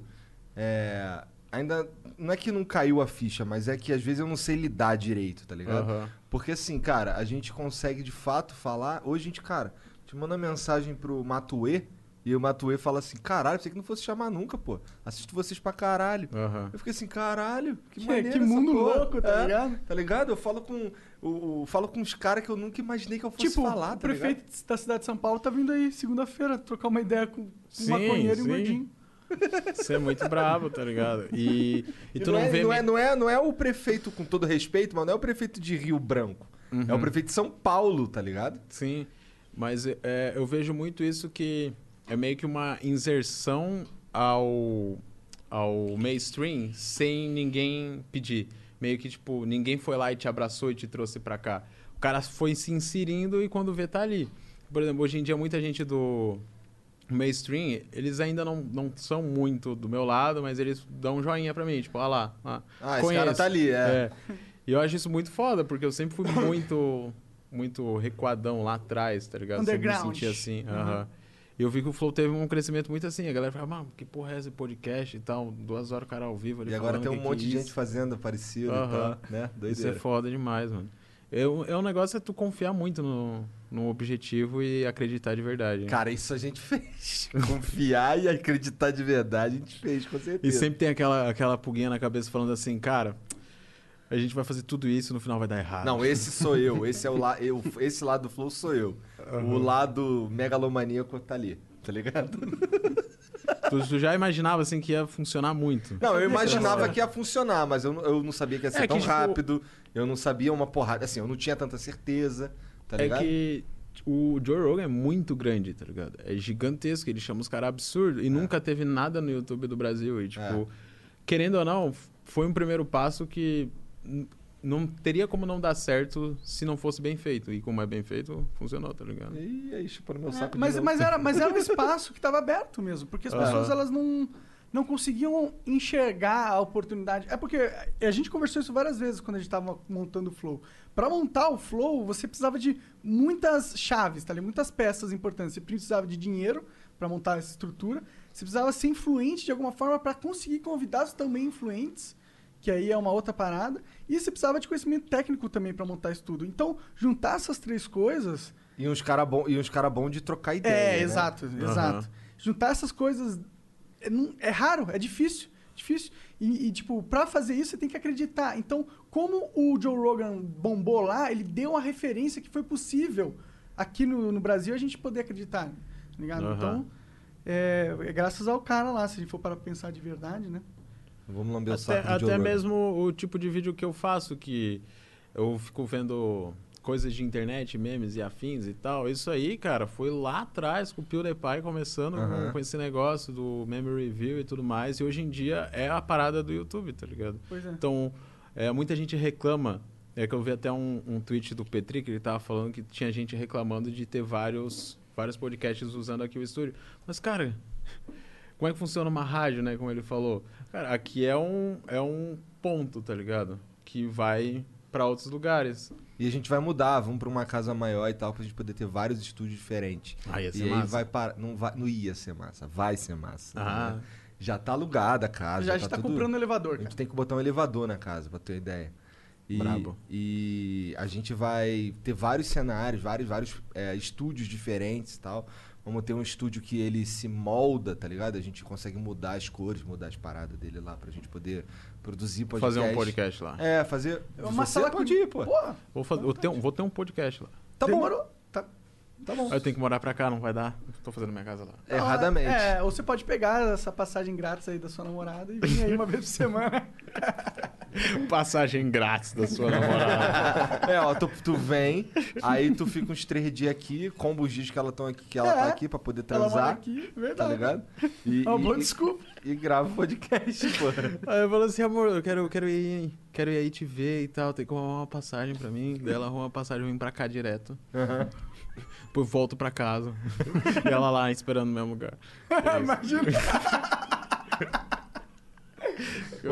É, ainda. Não é que não caiu a ficha, mas é que às vezes eu não sei lidar direito, tá ligado? Aham. Porque assim, cara, a gente consegue de fato falar. Hoje a gente, cara, te manda mensagem pro Matue e o Matue fala assim: caralho, pensei que não fosse chamar nunca, pô. Assisto vocês pra caralho. Aham. Eu fiquei assim, caralho, que Que- maneiro que essa mundo porra. louco, tá É, ligado? Tá ligado? Eu falo com. o- o- falo com uns caras que eu nunca imaginei que eu fosse tipo, falar, o tá ligado? prefeito da cidade de São Paulo tá vindo aí segunda-feira trocar uma ideia com um Sim, maconheiro e um sim. gordinho. Você é muito bravo, tá ligado? E, e tu não, não, é, vê. não, é, não, é, não é o prefeito, com todo respeito, mas não é o prefeito de Rio Branco. É o prefeito de São Paulo, tá ligado? Sim, mas é, eu vejo muito isso que é meio que uma inserção ao, ao mainstream sem ninguém pedir. Meio que, tipo, ninguém foi lá e te abraçou e te trouxe pra cá. O cara foi se inserindo e quando vê, tá ali. Por exemplo, hoje em dia, muita gente do mainstream, eles ainda não, não são muito do meu lado, mas eles dão um joinha pra mim. Tipo, olha lá. ah, Ah, esse cara tá ali, é. E eu acho isso muito foda, porque eu sempre fui muito, muito recuadão lá atrás, tá ligado? Sempre Underground. me senti assim. Uhum. E eu vi que o Flow teve um crescimento muito assim. A galera fala, mano, que porra é esse podcast e tal? Duas horas o cara ao vivo ali E agora tem um que monte que de é gente fazendo parecido e Aham. tal, né? Isso é Doideira. foda demais, mano. É, um- é um negócio é tu confiar muito no, no objetivo e acreditar de verdade. né? Cara, isso a gente fez. Confiar e acreditar de verdade, a gente fez, com E certeza. sempre tem aquela, aquela pulguinha na cabeça falando assim, cara, a gente vai fazer tudo isso e no final vai dar errado. Não, esse sou eu. Esse é o la... eu, esse lado do flow sou eu. O lado megalomaníaco tá ali. tá ligado? Tu, tu já imaginava assim que ia funcionar muito. Não, eu que imaginava era. que ia funcionar, mas eu, não- eu não sabia que ia ser É que, tão tipo, rápido. Eu não sabia uma porrada. Assim, eu não tinha tanta certeza, tá é ligado? que o Joe Rogan é muito grande, tá ligado? É gigantesco, ele chama os caras absurdo. E nunca teve nada no YouTube do Brasil. E, tipo, É. querendo ou não, foi um primeiro passo que não teria como não dar certo se não fosse bem feito. E como é bem feito, funcionou, tá ligado? E aí, chupando meu É, saco de mas, mas, era, mas era um espaço que estava aberto mesmo, porque as pessoas elas não, não conseguiam enxergar a oportunidade. É porque a gente conversou isso várias vezes quando a gente estava montando o Flow. Para montar o Flow, você precisava de muitas chaves, tá ali, muitas peças importantes. Você precisava de dinheiro para montar essa estrutura. Você precisava ser influente de alguma forma para conseguir convidados também influentes, que aí é uma outra parada. E você precisava de conhecimento técnico também para montar isso tudo. Então, juntar essas três coisas E uns caras bons cara bom de trocar ideia. é, né? exato, exato. Juntar essas coisas é, é raro, é difícil. Difícil. E, e, tipo, pra fazer isso, você tem que acreditar. Então, como o Joe Rogan bombou lá, ele deu uma referência que foi possível aqui no, no Brasil a gente poder acreditar. Tá ligado? Aham. Então, é, é graças ao cara lá, se a gente for para pensar de verdade, né? Vamos lamber o Até, saco do Joe até Rogan. mesmo o tipo de vídeo que eu faço, que eu fico vendo coisas de internet, memes e afins e tal. Isso aí, cara, foi lá atrás com o PewDiePie começando com- Aham. com, esse negócio do meme review e tudo mais. E hoje em dia é a parada do YouTube, tá ligado? Pois é. Então, é, muita gente reclama. É que eu vi até um, um tweet do Petri que ele tava falando que tinha gente reclamando de ter vários, vários podcasts usando aqui o estúdio. Mas, cara, como é que funciona uma rádio, né? Como ele falou. Cara, aqui é um, é um ponto, tá ligado? Que vai pra outros lugares. E a gente vai mudar, vamos pra uma casa maior e tal, pra gente poder ter vários estúdios diferentes. Ah, ia e ser aí massa. vai para. Não, vai, não ia ser massa, vai ser massa. Ah. né? Já tá alugada a casa. Já a gente tá tudo- comprando elevador, A cara. gente tem que botar um elevador na casa, pra ter uma ideia. E, Brabo. E a gente vai ter vários cenários, vários, vários é, estúdios diferentes e tal. Vamos ter um estúdio que ele se molda, tá ligado? A gente consegue mudar as cores, mudar as paradas dele lá pra gente poder produzir podcast. Fazer um podcast lá. É, fazer. Uma Você sala pode com- ir, pô. Porra, Vou, fazer, vou, ter um, vou ter um podcast lá. Tá bom. demorou. Tá, tá bom. Aí Eu tenho que morar pra cá, não vai dar. Tô fazendo minha casa lá. Erradamente. É, ou você pode pegar essa passagem grátis aí da sua namorada e vir aí uma vez por semana. Passagem grátis da sua namorada. É, ó, tu, tu vem, aí tu fica uns três dias aqui, comba os dias que ela, tão aqui, que ela É. tá aqui pra poder Ela transar. aqui, Tá verdade. ligado? E, É uma boa e- desculpa. e grava o podcast, pô. Aí eu falo assim, amor, eu quero, eu quero ir, quero ir aí te ver e tal, tem que arrumar uma passagem pra mim. Daí ela arruma uma passagem e vem pra cá direto. Aham. Depois volto pra casa. e ela lá esperando no mesmo lugar. Imagina.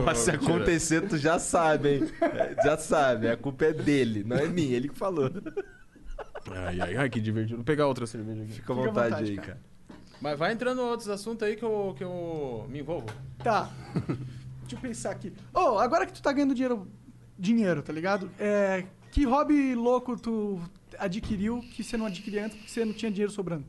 Mas se acontecer, tu já sabe, hein? É, Já sabe, a culpa é dele, não é minha, ele que falou. Ai, ai, ai, que divertido. Vou pegar outra cerveja aqui. Fica à vontade, vontade, aí, cara. cara. Mas vai entrando outros assuntos aí que eu, que eu me envolvo. Tá. Deixa eu pensar aqui. Ô, agora que tu tá ganhando dinheiro, dinheiro, tá ligado? É, que hobby louco tu adquiriu que você não adquiria antes porque você não tinha dinheiro sobrando?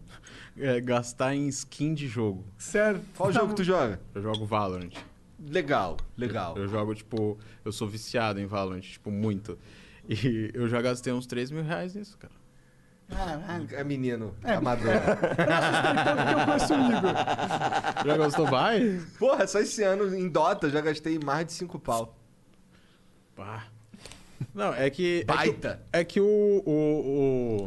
É, gastar em skin de jogo. Sério. Qual jogo tu joga? Eu jogo Valorant. Legal, legal. Eu jogo, tipo, eu sou viciado em Valorant, tipo, muito. E eu já gastei uns 3 mil reais nisso, cara. Caralho. É menino, É. amador. Então, eu conheço o Igor. Já gastou vai? Porra, só esse ano em Dota eu já gastei mais de 5 pau. Pá. Não, é que. Baita. É que, é que o, o,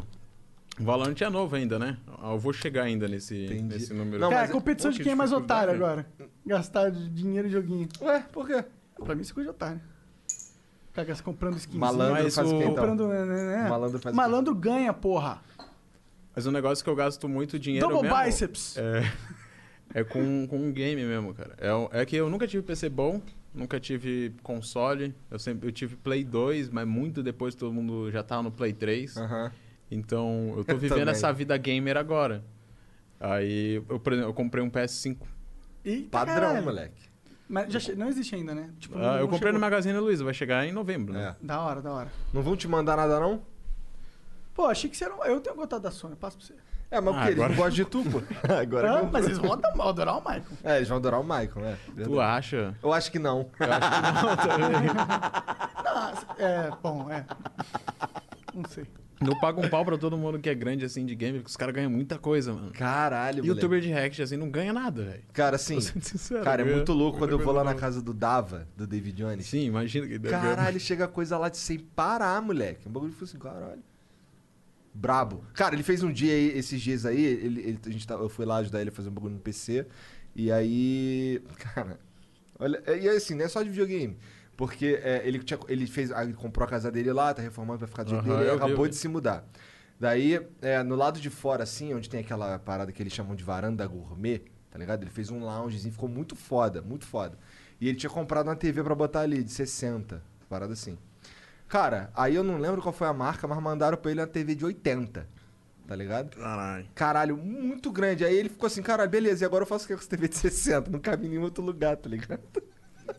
o Valorant é novo ainda, né? Eu vou chegar ainda nesse, Entendi. nesse número. Não, Cara, mas- a competição Pô, de que quem é mais otário agora. Gastar dinheiro em joguinho. Ué, por quê? Pra mim, isso é coisa de otário. Cara, comprando skin. Malandro faz o o- então? Comprando, né, né, né? Malandro faz o? Malandro ganha, porra. Mas um negócio que eu gasto muito dinheiro Double mesmo... biceps. É, é com, com um game mesmo, cara. É, o- é que eu nunca tive PC bom, nunca tive console. Eu sempre eu tive Play 2, mas muito depois todo mundo já tava no Play 3. Aham. Então eu tô Eu vivendo também. essa vida gamer agora. Aí eu, por exemplo, eu comprei um PS5. Eita, Padrão, caralho. moleque. Mas já che- não existe ainda, né? Tipo, Ah, eu comprei no chegou. Magazine Luiza, vai chegar em novembro, né? É. Da hora, da hora. Não vão te mandar nada, não? Pô, achei que você era um... Eu tenho gostado da Sony, eu passo pra você. É, mas Ah, por quê? Eles agora- não gostam de tu, pô. Agora Ah, que eu- mas eles vão ad- adorar o Michael. É, eles vão adorar o Michael, né? Tu acha? Eu acho que não. Não, é, bom, é. Não sei. Eu pago um pau pra todo mundo que é grande, assim, de game, porque os caras ganham muita coisa, mano. Caralho, moleque. Youtuber de react, assim, não ganha nada, velho. Cara, assim, sincero, cara, é muito louco quando eu vou lá na não. casa do Dava, do David Jones. Sim, imagina que deve ganhar Caralho, chega coisa lá de sem parar, moleque. Um bagulho que foi assim, caralho. Brabo. Cara, ele fez um dia aí, esses dias aí, ele, ele- a gente tá- eu fui lá ajudar ele a fazer um bagulho no PC. E aí. Cara. Olha, é- e assim, não é só de videogame. Porque é, ele, tinha, ele fez. Ele comprou a casa dele lá, tá reformando pra ficar do jeito Aham, dele, e vi, acabou eu de vi. se mudar. Daí, é, no lado de fora, assim, onde tem aquela parada que eles chamam de varanda gourmet, tá ligado? Ele fez um loungezinho, ficou muito foda, muito foda. E ele tinha comprado uma TV pra botar ali, de 60, parada assim. Cara, aí eu não lembro qual foi a marca, mas mandaram pra ele uma TV de 80, tá ligado? Caralho. Caralho, muito grande. Aí ele ficou assim, caralho, beleza, e agora eu faço o que com essa TV de 60? Não cabe em nenhum outro lugar, tá ligado?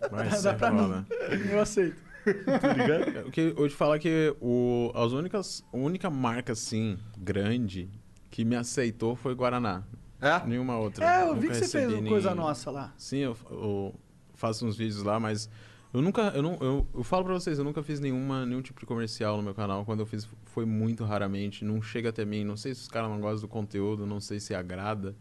Vai Dá ser pra mim. Eu aceito. É, O que eu vou te falar que o, as únicas, a única marca, assim, grande, que me aceitou foi Guaraná. É? Nenhuma outra. É, eu vi que você fez uma nem- coisa nossa lá. Sim, eu, eu faço uns vídeos lá, mas eu nunca. Eu, não, eu, eu falo pra vocês, eu nunca fiz nenhuma, nenhum tipo de comercial no meu canal. Quando eu fiz, foi muito raramente. Não chega até mim. Não sei se os caras não gostam do conteúdo, não sei se agrada,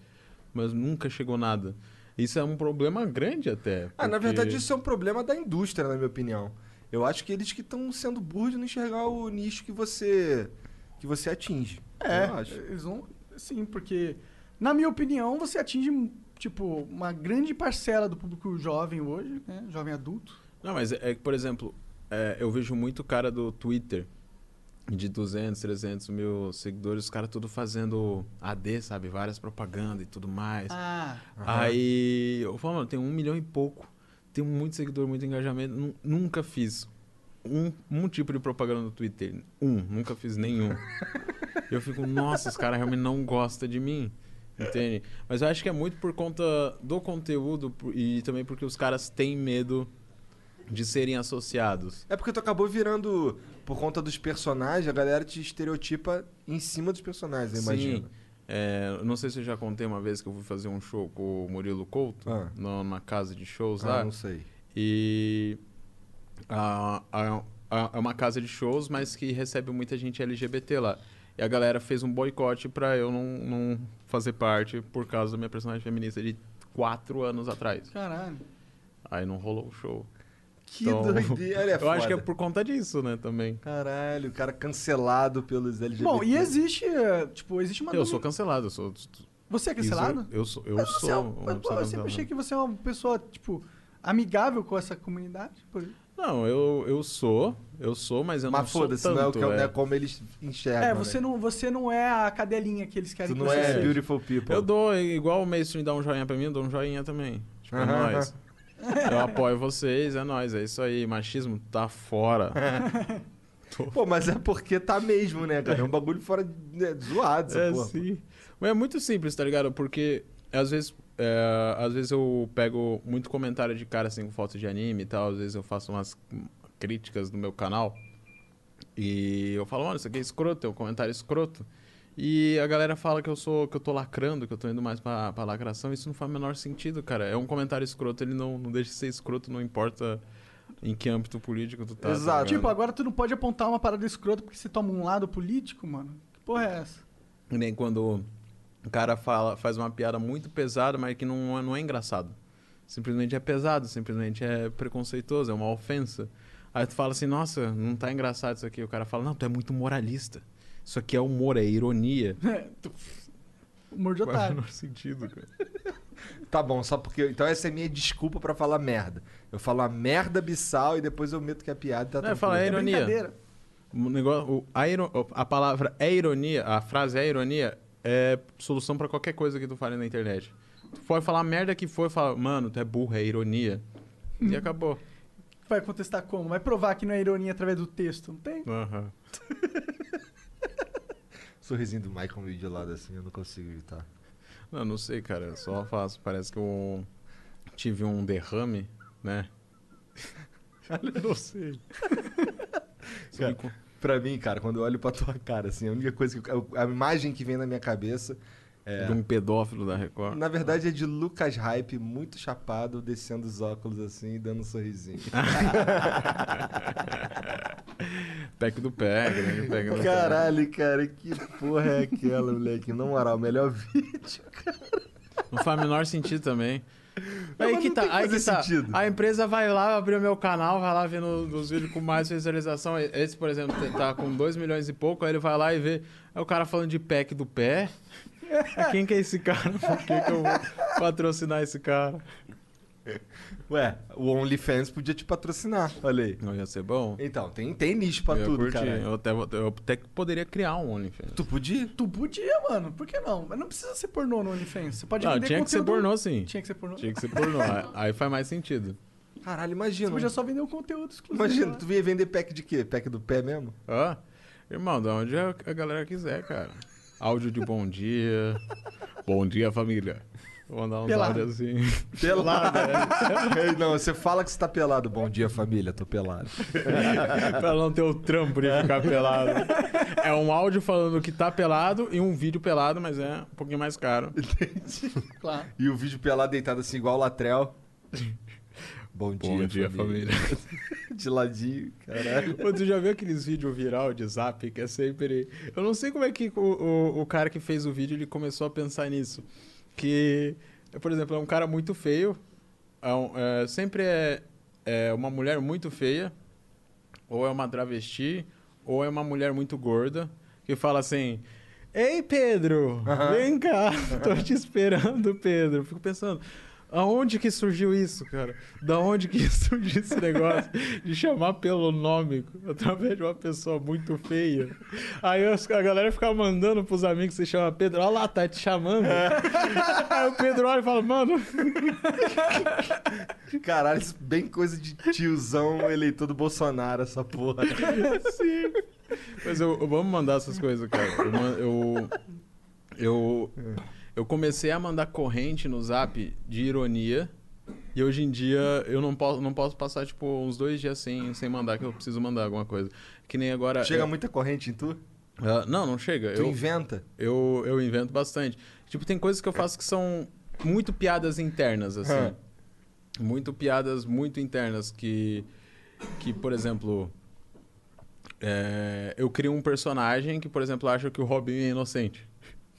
mas nunca chegou nada. Isso é um problema grande até. Ah, na porque- verdade isso é um problema da indústria, na minha opinião. Eu acho que eles que estão sendo burros de não enxergar o nicho que você que você atinge. É, Eu acho. eles vão. Sim, porque, na minha opinião, você atinge, tipo, uma grande parcela do público jovem hoje, né? Jovem adulto. Não, mas é é que, por exemplo, é, eu vejo muito cara do Twitter de 200, 300 mil seguidores, os caras tudo fazendo AD, sabe? Várias propagandas e tudo mais. Ah, Aí eu falo, mano, tem um milhão e pouco. Tem muito seguidor, muito engajamento. Nu- nunca fiz um, um tipo de propaganda no Twitter. Um, nunca fiz nenhum. eu fico, nossa, os caras realmente não gostam de mim. Entende? Mas eu acho que é muito por conta do conteúdo e também porque os caras têm medo de serem associados. É porque tu acabou virando por conta dos personagens, a galera te estereotipa em cima dos personagens, eu imagino. Sim. É, não sei se eu já contei uma vez que eu fui fazer um show com o Murilo Couto, Ah. numa casa de shows Ah, lá. não sei. E a- a- a- é uma casa de shows, mas que recebe muita gente LGBT lá. E a galera fez um boicote pra eu não, não fazer parte por causa da minha personagem feminista de quatro anos atrás. caralho. Aí não rolou o show. Que Então, doideira, é eu acho que é foda. por conta disso, né, também. Caralho, o cara cancelado pelos LGBT. Bom, e existe, tipo, existe uma... Eu sou cancelado, eu sou. Você é cancelado? Isso, eu sou. Eu Mas você é sou um- mas, pô, eu sempre achei que você é uma pessoa, tipo, amigável com essa comunidade. Por... Não, eu, eu sou, eu sou, mas eu não Mas sou foda-se, tanto. não é, o que, é. não é como eles enxergam. É, você né? não, você não é a cadelinha que eles querem Tu que não você é seja. beautiful people. Eu dou, igual o mainstream dá um joinha pra mim, eu dou um joinha também. Tipo, é Aham, nóis. Eu apoio vocês, é nóis, é isso aí. Machismo tá fora. Pô, mas é porque tá mesmo, né, cara? É um bagulho fora né, zoado, essa é porra. sim. Mas é muito simples, tá ligado? Porque às vezes, é, às vezes eu pego muito comentário de cara assim com fotos de anime e tal. Às vezes eu faço umas críticas no meu canal. E eu falo, mano, isso aqui é escroto, é um comentário escroto. E a galera fala que eu sou, que eu tô lacrando, que eu tô indo mais pra, pra lacração. Isso não faz o menor sentido, cara. É um comentário escroto, ele não, não deixa de ser escroto, não importa em que âmbito político tu tá. tá Exato. ligado? Tipo, agora tu não pode apontar uma parada escrota porque você toma um lado político, mano. Que porra é essa? Nem quando o cara fala, faz uma piada muito pesada, mas que não, não é engraçado. Simplesmente é pesado, simplesmente é preconceituoso, é uma ofensa. Aí tu fala assim, nossa, não tá engraçado isso aqui. O cara fala, não, tu é muito moralista. Isso aqui é humor, é ironia. Humor de Não faz o otário. menor sentido, cara. Tá bom, só porque. Então essa é a minha desculpa pra falar merda. Eu falo a merda abissal e depois eu meto que é piada e tá Não, tranquilo. fala, é ironia. brincadeira. O negócio, o- a, iro- a palavra é ironia, a frase é ironia, é solução pra qualquer coisa que tu fale na internet. Tu pode falar a merda que for, fala, mano, tu é burro, é ironia. E acabou. Vai contestar como? Vai provar que não é ironia através do texto. Não tem? Aham. Sorrisinho do Michael meio de lado assim, eu não consigo evitar. Não, não sei, cara. Eu só faço. Parece que eu tive um derrame, né? Eu não sei. Cara, pra mim, cara, quando eu olho pra tua cara, assim, a única coisa que. eu- A imagem que vem na minha cabeça é. De um pedófilo da Record. Na verdade é de Lucas Hype, muito chapado, descendo os óculos assim e dando um sorrisinho. Pack do pé, grande pack do pé. Caralho, cara, que porra é aquela, moleque? Na moral, melhor vídeo. Não faz o menor sentido também. Não, aí que tá, que aí que tá. sentido. A empresa vai lá abrir o meu canal, vai lá vendo os vídeos com mais visualização. Esse, por exemplo, tá com 2 milhões e pouco, aí ele vai lá e vê. É o cara falando de pack do pé. Quem que é esse cara? Por que, que eu vou patrocinar esse cara? Ué, o OnlyFans podia te patrocinar, olha aí. Não ia ser bom? Então, tem, tem nicho pra eu tudo, curtir. cara. Eu até, eu até poderia criar um OnlyFans. Tu podia? Tu podia, mano. Por que não? Mas não precisa ser pornô no OnlyFans. Você pode Não, vender tinha que ser conteúdo- pornô, sim. Tinha que ser pornô. Tinha que ser pornô. Aí- faz mais sentido. Caralho, Você imagina. podia só vender um conteúdo exclusivo. Imagina, tu ia vender pack de quê? Pack do pé mesmo? Ó, irmão, da onde a galera quiser, cara. Áudio de bom dia. bom dia, família. Vou mandar uns Pelado. áudios assim. Pelado, é. Não, você fala que você tá pelado. Bom dia, família, tô pelado. pra não ter o trampo de ficar pelado. É um áudio falando que tá pelado e um vídeo pelado, mas é um pouquinho mais caro. Claro. E o vídeo pelado deitado assim, igual o Latrel. Bom dia, Bom dia, família. De ladinho, caralho. Pô, tu já viu aqueles vídeos viral de zap que é sempre. Eu não sei como é que o, o, o cara que fez o vídeo ele começou a pensar nisso. Que, por exemplo, é um cara muito feio. é um- é, sempre é, é uma mulher muito feia, ou é uma travesti, ou é uma mulher muito gorda, que fala assim. Ei, Pedro! Vem cá! Tô te esperando, Pedro. Fico pensando, aonde que surgiu isso, cara? Da onde que surgiu esse negócio de chamar pelo nome através de uma pessoa muito feia? Aí a galera fica mandando pros amigos que se chama Pedro, olha lá, tá te chamando. Aí o Pedro olha e fala, mano, Caralho, isso é bem coisa de tiozão eleitor do Bolsonaro, essa porra. Sim. Mas eu, eu- vamos mandar essas coisas, cara. Eu, eu, eu, eu comecei a mandar corrente no zap de ironia. E hoje em dia eu não posso, não posso passar, tipo, uns dois dias sem, sem mandar, que eu preciso mandar alguma coisa. Que nem agora. Chega eu- muita corrente em tu? Ah, não, não chega. Tu Eu, inventa? eu, eu invento bastante. Tipo, tem coisas que eu faço que são muito piadas internas, assim. Ah. Muito piadas muito internas que, que por exemplo, é, eu crio um personagem que, por exemplo, acha que o Robin é inocente.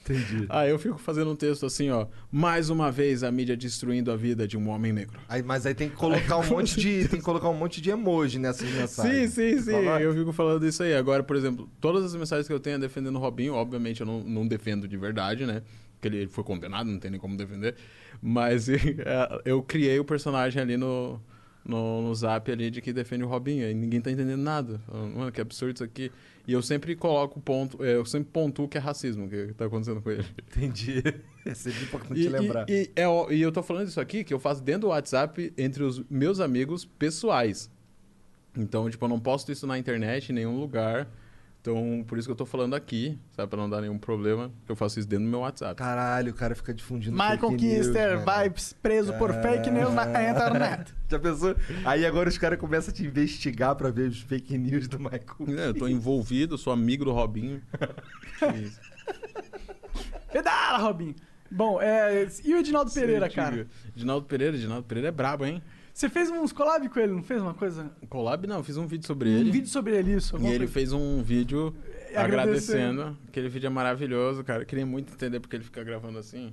Entendi. Aí eu fico fazendo um texto assim, ó. Mais uma vez a mídia destruindo a vida de um homem negro. Aí, mas aí tem que colocar um monte de. Tem que colocar um monte de emoji nessas Sim, mensagens. sim, sim. Falar? Eu fico falando isso aí. Agora, por exemplo, todas as mensagens que eu tenho defendendo o Robinho, obviamente eu não, não defendo de verdade, né? Porque ele foi condenado, não tem nem como defender. Mas eh, eu criei o personagem ali no, no, no zap ali de que defende o Robinho. E ninguém tá entendendo nada. Mano, que absurdo isso aqui. E eu sempre coloco ponto, eh, eu sempre pontuo que é racismo que tá acontecendo com ele. Entendi. É sempre importante E, lembrar. e, e, é e eu tô falando isso aqui que eu faço dentro do WhatsApp entre os meus amigos pessoais. Então, tipo, eu não posto isso na internet, em nenhum lugar. Então, por isso que eu tô falando aqui, sabe? Pra não dar nenhum problema, que eu faço isso dentro do meu WhatsApp. Caralho, o cara fica difundindo Michael fake Kister, preso por fake news na internet. Já pensou? Aí agora os caras começam a te investigar pra ver os fake news do Michael. É, eu tô envolvido, sou amigo do Robinho. Isso. Pedala, Robinho. Bom, é, e o Edinaldo Pereira, cara? Edinaldo Pereira, Edinaldo Pereira é brabo, hein? Você fez uns collab com ele, não fez uma coisa? Collab não, fiz um vídeo sobre Um ele. vídeo sobre ele, isso. E ele coisa? fez um vídeo Agradecendo. agradecendo. Aquele vídeo é maravilhoso, cara. Eu queria muito entender porque ele fica gravando assim.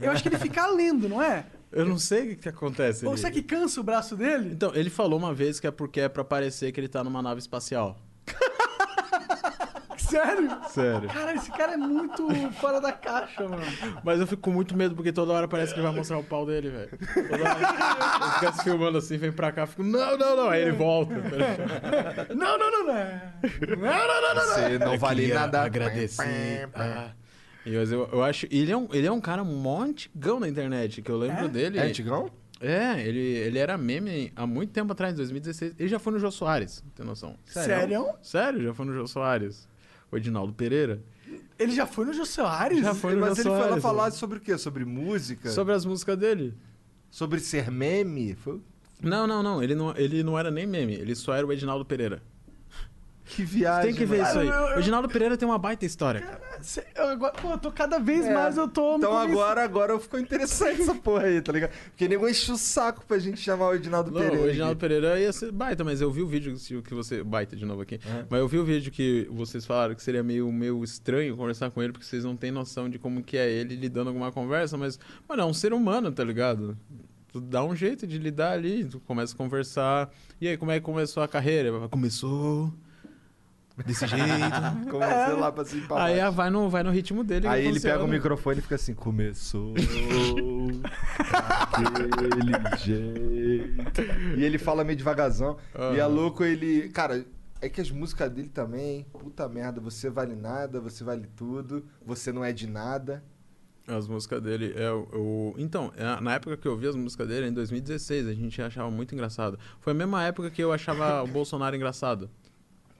Eu acho que ele fica lendo, não é? Eu não sei o que, acontece. Ou será que cansa o braço dele? Então, ele falou uma vez que é porque é pra parecer que ele tá numa nave espacial. Sério? Sério. Cara, esse cara é muito fora da caixa, mano. Mas eu fico com muito medo porque toda hora parece que ele vai mostrar o pau dele, velho. Toda hora ele fica se filmando assim, vem pra cá, fico, não, não, não. Aí ele volta. Não, não, não, não. Não, não, não, não. Você não vale nada. Agradecer. Ah. Mas eu, eu acho. Ele é, um, ele é um cara mó antigão na internet, que eu lembro É? dele. É antigão? É, ele, ele era meme há muito tempo atrás, em 2016. Ele já foi no Jô Soares, tem noção? Sério? Sério, já foi no Jô Soares. O Edinaldo Pereira. Ele já foi no Jô Soares? Já foi no Mas Jô ele foi lá Soares, falar né? sobre o quê? Sobre música? Sobre, Sobre as músicas dele. ser meme? Foi... Não, não, não. Ele não, ele não era nem meme. Ele só era o Edinaldo Pereira. Que viagem. Tem que ver mano. isso aí. eu- eu- O Reginaldo Pereira tem uma baita história, cara. Eu agora, pô, eu tô cada vez É. mais, eu tô... Então agora, agora ficou interessante essa porra aí, tá ligado? Porque nego enche o saco pra gente chamar o Edinaldo Não, Pereira. o Reginaldo aqui. Pereira ia ser baita, mas eu vi o vídeo que que você. Baita de novo aqui. Uhum. Mas eu vi o vídeo que vocês falaram que seria meio, meio estranho conversar com ele, porque vocês não têm noção de como que é ele lidando alguma conversa, mas, mano, é um ser humano, tá ligado? Tu dá um jeito de lidar ali, tu começa a conversar. E aí, como é que começou a carreira? Começou. Desse jeito. Comecei lá pra cima e pra aí baixo. ah, vai no, vai no ritmo dele. Aí ele pega o funciona. microfone e fica assim, começou daquele jeito. E ele fala meio devagarzão. E é louco ele... Cara, é que as músicas dele também, puta merda, você vale nada, você vale tudo, você não é de nada. As músicas dele é o. o- Então, é, na época que eu vi as músicas dele, em 2016, a gente achava muito engraçado. Foi a mesma época que eu achava o Bolsonaro engraçado.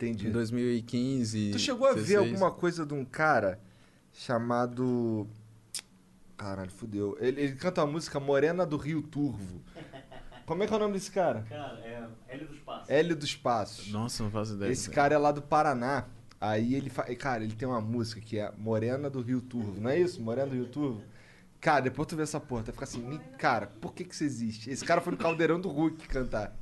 Entendi. Em 2015. Tu chegou a ver 16. alguma coisa de um cara chamado. Caralho, fudeu. Ele, ele canta uma música Morena do Rio Turvo. Como é que é o nome desse cara? Cara, é Hélio dos Passos. Hélio dos Passos. Nossa, não faço ideia. Esse cara é lá do Paraná. Aí ele fa... Cara, ele tem uma música que é Morena do Rio Turvo. Não é isso? Morena do Rio Turvo? Cara, depois tu vê essa porra, tu fica assim, "Me- cara, por que que isso existe? Esse cara foi no Caldeirão do Hulk cantar.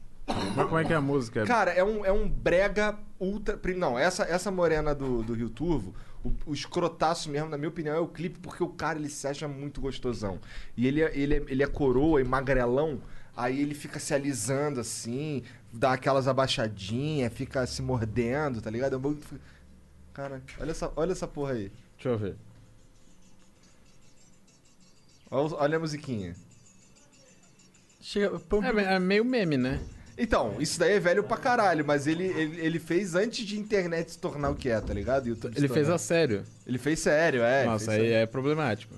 Mas como é que é a música? Cara, é um, é um brega ultra. Não, essa, essa morena do, do Rio Turvo, o, o escrotaço mesmo, na minha opinião, é o clipe, porque o cara ele se acha muito gostosão. E ele é, ele é, ele é coroa e magrelão, aí ele fica se alisando assim, dá aquelas abaixadinhas, fica se mordendo, tá ligado? É um bagulho que fica- Cara, olha essa, olha essa porra aí. Deixa eu ver. Olha, a musiquinha. Chega, É, é meio meme, né? Então, isso daí é velho pra caralho, mas ele, ele, ele fez antes de internet se tornar o que é, tá ligado? YouTube Ele fez a sério. Ele fez sério, é. Nossa, aí sério. é problemático.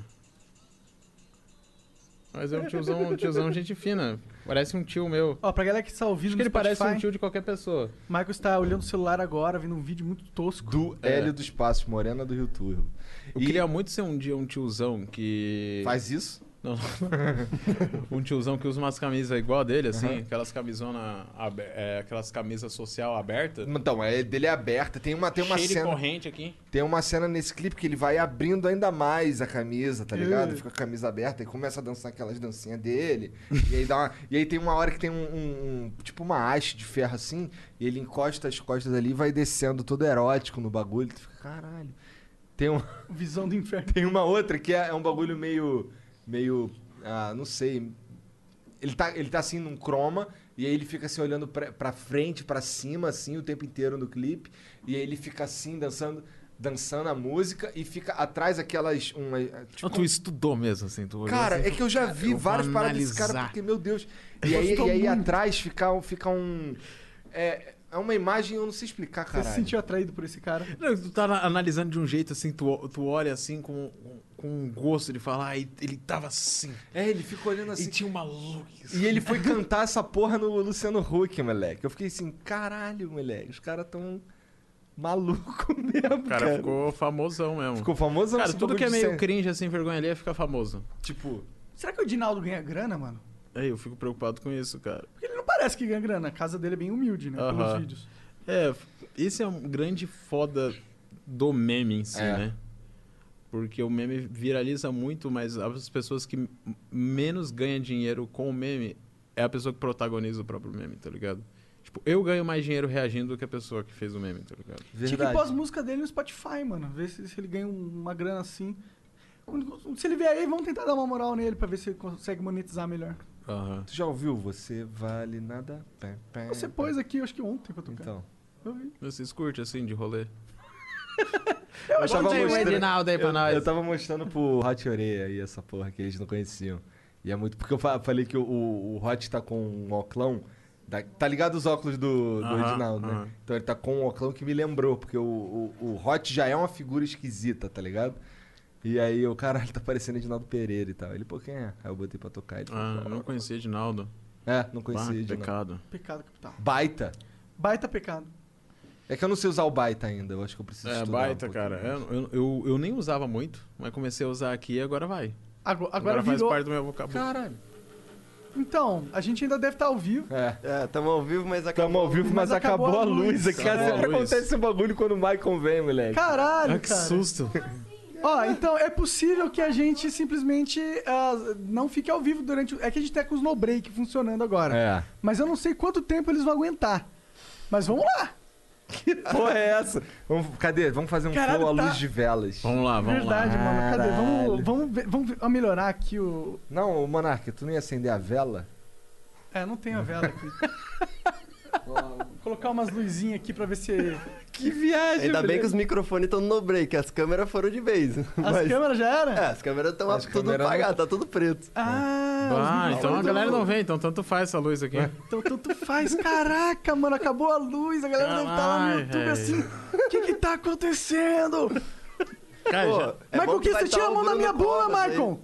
Mas é um tiozão, um tiozão gente fina. Parece um tio meu. Ó, pra galera que está ouvindo Acho que ele parece Spotify, um tio de qualquer pessoa. o Michael está olhando o celular agora, vendo um vídeo muito tosco. Do É. Hélio dos Passos, Morena do Rio Turvo. Eu E queria muito ser um dia um tiozão que. faz isso? Não, não. um tiozão que usa umas camisas igual a dele, assim, aquelas camisona, é, aquelas camisas social aberta. Então, é dele é aberta. Tem uma, tem uma cheio cena. corrente aqui. Tem uma cena nesse clipe que ele vai abrindo ainda mais a camisa, tá ligado? Uh. Fica com a camisa aberta e começa a dançar aquelas dancinhas dele. e, aí dá uma- e aí tem uma hora que tem um, um- um- Tipo uma haste de ferro assim. E ele encosta as costas ali e vai descendo todo erótico no bagulho. Tu fica, caralho. Tem, um, Visão do inferno. tem uma outra que é, é um bagulho meio. Meio. Ah, não sei. Ele tá, ele tá assim num croma. E aí ele fica assim olhando pra, pra frente, pra cima, assim, o tempo inteiro no clipe. E aí ele fica assim, dançando, dançando a música e fica atrás aquelas. Uma, tipo, Não, tu estudou mesmo, assim. Tu olhou Cara, assim, é que eu já vi eu várias paradas desse cara, porque, meu Deus. E aí, e aí atrás fica, um- fica um. É, é uma imagem, eu não sei explicar, Você cara. se sentiu atraído por esse cara? Não, tu tá na- analisando de um jeito assim, tu, tu olha assim com, com um gosto de falar, ah, ele tava assim. É, ele fica olhando assim. e tinha uma luz. E ele foi cantar essa porra no Luciano Huck, moleque. Eu fiquei assim, caralho, moleque. Os caras tão maluco mesmo, O cara cara. ficou famosão mesmo. Ficou famoso cara, tudo que é meio ser- cringe, assim, vergonha ali, fica famoso. Tipo, Será que o Dinaldo ganha grana, mano? Aí eu fico preocupado com isso, cara. Porque ele não parece que ganha grana. A casa dele é bem humilde, né? Pelos Aham. vídeos. É, esse é um grande foda do meme em si, É. né? Porque o meme viraliza muito, mas as pessoas que menos ganham dinheiro com o meme é a pessoa que protagoniza o próprio meme, tá ligado? Tipo, eu ganho mais dinheiro reagindo do que a pessoa que fez o meme, tá ligado? Tinha que verdade. pôr as músicas dele no Spotify, mano. Ver se, se ele ganha um- uma grana assim. Se ele vier aí, vamos tentar dar uma moral nele pra ver se ele consegue monetizar melhor. Aham. Tu já ouviu? Você vale nada. Pé, pé, Você pé. pôs aqui, acho que ontem pra tocar. Então. Eu vi. Vocês curtem, assim, de rolê? Eu, Eu tem um mostrando- Edinaldo aí pra eu, nós. eu tava mostrando pro Hot Oreia aí essa porra que eles não conheciam. E é muito. Porque eu fa- falei que o, o, o Hot tá com um oclão. da- tá ligado os óculos do, do Aham, Edinaldo, né? aham. Então ele tá com um oclão que me lembrou, porque o, o, o Hot já é uma figura esquisita, tá ligado? E aí o caralho tá parecendo Edinaldo Pereira e tal. Ele, pô, quem é? Aí eu botei pra tocar. Ele Ah, "Pô, não conhecia Edinaldo. É, não conhecia Edinaldo. pecado. Pecado capital. Baita. Baita pecado. É que eu não sei usar o baita ainda, eu acho que eu preciso É, estudar um baita, pouquinho cara. Eu, eu, eu, nem usava muito, mas comecei a usar aqui e agora vai. Agora, Agora, agora faz virou. parte do meu vocabulário. Caralho. Então, a gente ainda deve estar ao vivo. É. É, tamo ao vivo, mas acabou. Tamo ao vivo, mas, Mas acabou, acabou a luz. Aqui a sempre luz. acontece esse bagulho quando o Michael vem, moleque. Caralho, Ah, que cara. susto. Ó, então é possível que a gente simplesmente ah, não fique ao vivo durante. o- É que a gente tá com os no break funcionando agora. É. Mas eu não sei quanto tempo eles vão aguentar. Mas vamos lá. Que porra é essa? Vamos, cadê? Vamos fazer um Caralho, flow à tá- luz de velas. Vamos lá, vamos Verdade, lá. mano. Cadê? Vamos, Caralho. vamos, ver- vamos ver- vamos melhorar aqui o. Não, Monarca, tu não ia acender a vela? É, não tem a vela aqui. Vou colocar umas luzinhas aqui pra ver se. Que viagem, Ainda bem que os microfones estão no break, as câmeras foram de vez. As Mas- câmeras já eram? É, as câmeras estão tudo câmeras apagadas, tá tudo preto. Ah, Ah, então a galera não vem, então tanto faz essa luz aqui. Então tanto faz. Caraca, mano, acabou a luz. A galera deve estar lá no Caralho, YouTube velho. assim. O que que tá acontecendo? Cara, Pô, já- é Michael, que você tá tira a mão da Bruno minha aí. Michael?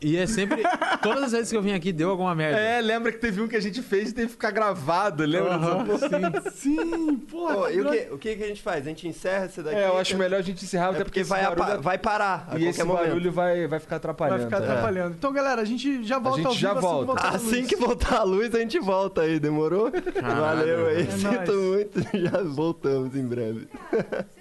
E é sempre. Todas as vezes que eu vim aqui deu alguma merda. É, lembra que teve um que a gente fez e teve que ficar gravado, lembra? Porra? Sim, porra. Pô, e o que, o que que a gente faz? A gente encerra esse daqui? É, eu acho melhor a gente encerrar, É até porque vai, barulho- vai parar a E esse momento. barulho vai, vai ficar atrapalhando. Vai ficar tá? atrapalhando. Então, galera, a gente já volta gente ao já vivo assim que volta. voltar a Assim luz. que voltar a luz, a gente volta aí, demorou? Valeu aí, É sinto nóis. muito, já voltamos em breve.